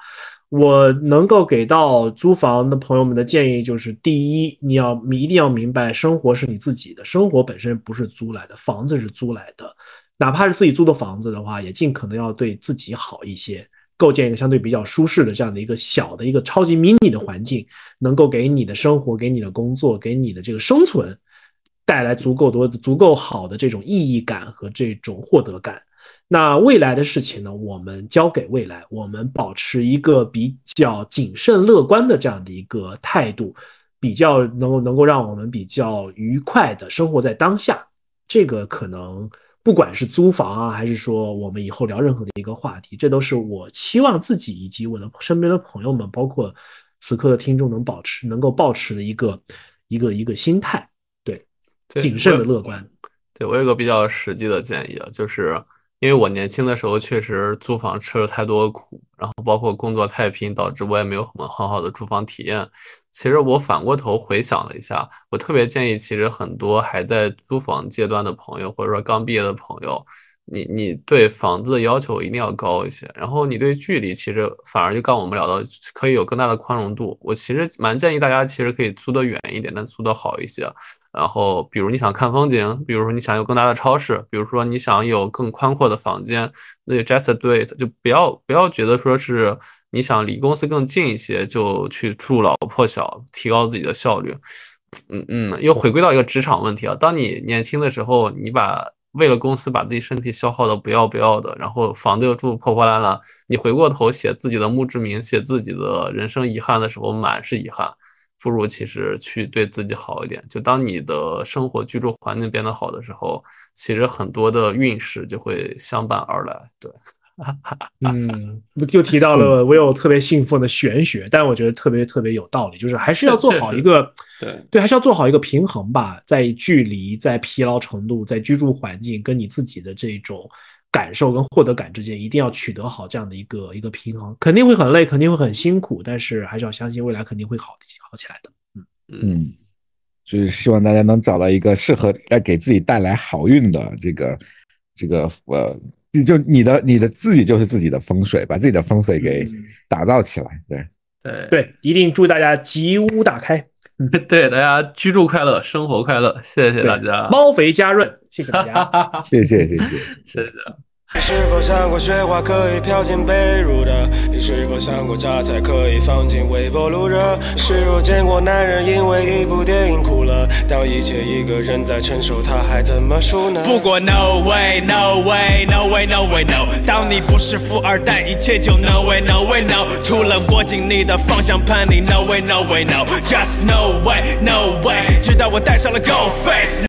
我能够给到租房的朋友们的建议就是：第一，你要一定要明白，生活是你自己的，生活本身不是租来的，房子是租来的。哪怕是自己租的房子的话，也尽可能要对自己好一些，构建一个相对比较舒适的这样的一个小的一个超级迷你的环境，能够给你的生活、给你的工作、给你的这个生存带来足够多、足够好的这种意义感和这种获得感。那未来的事情呢，我们交给未来，我们保持一个比较谨慎乐观的这样的一个态度，比较能够能够让我们比较愉快的生活在当下。这个可能。不管是租房啊，还是说我们以后聊任何的一个话题，这都是我期望自己以及我的身边的朋友们，包括此刻的听众能保持、能够保持的一个一个一个心态，对，谨慎的乐观。对我有个比较实际的建议啊，就是。因为我年轻的时候确实租房吃了太多苦，然后包括工作太拼，导致我也没有很很好的住房体验。其实我反过头回想了一下，我特别建议，其实很多还在租房阶段的朋友，或者说刚毕业的朋友，你你对房子的要求一定要高一些。然后你对距离，其实反而就刚我们聊到，可以有更大的宽容度。我其实蛮建议大家，其实可以租得远一点，但租得好一些。然后，比如你想看风景，比如说你想有更大的超市，比如说你想有更宽阔的房间，那就 just do it，就不要不要觉得说是你想离公司更近一些就去住老破小，提高自己的效率。嗯嗯，又回归到一个职场问题啊。当你年轻的时候，你把为了公司把自己身体消耗的不要不要的，然后房子又住破破烂烂，你回过头写自己的墓志铭，写自己的人生遗憾的时候，满是遗憾。不如其实去对自己好一点。就当你的生活居住环境变得好的时候，其实很多的运势就会相伴而来。对，嗯，又提到了我有特别信奉的玄学，但我觉得特别特别有道理，就是还是要做好一个对对，还是要做好一个平衡吧，在距离、在疲劳程度、在居住环境跟你自己的这种。感受跟获得感之间一定要取得好这样的一个一个平衡，肯定会很累，肯定会很辛苦，但是还是要相信未来肯定会好好起来的。嗯嗯，就是希望大家能找到一个适合来给自己带来好运的这个这个呃，就你的你的自己就是自己的风水，把自己的风水给打造起来。对对对，一定祝大家吉屋大开。对大家居住快乐，生活快乐，谢谢大家，猫肥家润，谢谢大家，谢 谢谢谢。谢谢。你是否想过雪花可以飘进被褥的？你是否想过榨菜可以放进微波炉热？是否见过男人因为一部电影哭了？当一切一个人在承受，他还怎么输呢？不过 No way No way No way No way No，当你不是富二代，一切就 No way No way No，除了握紧你的方向盘，你 No way No way No，Just No way No way，直到我戴上了 Gold Face。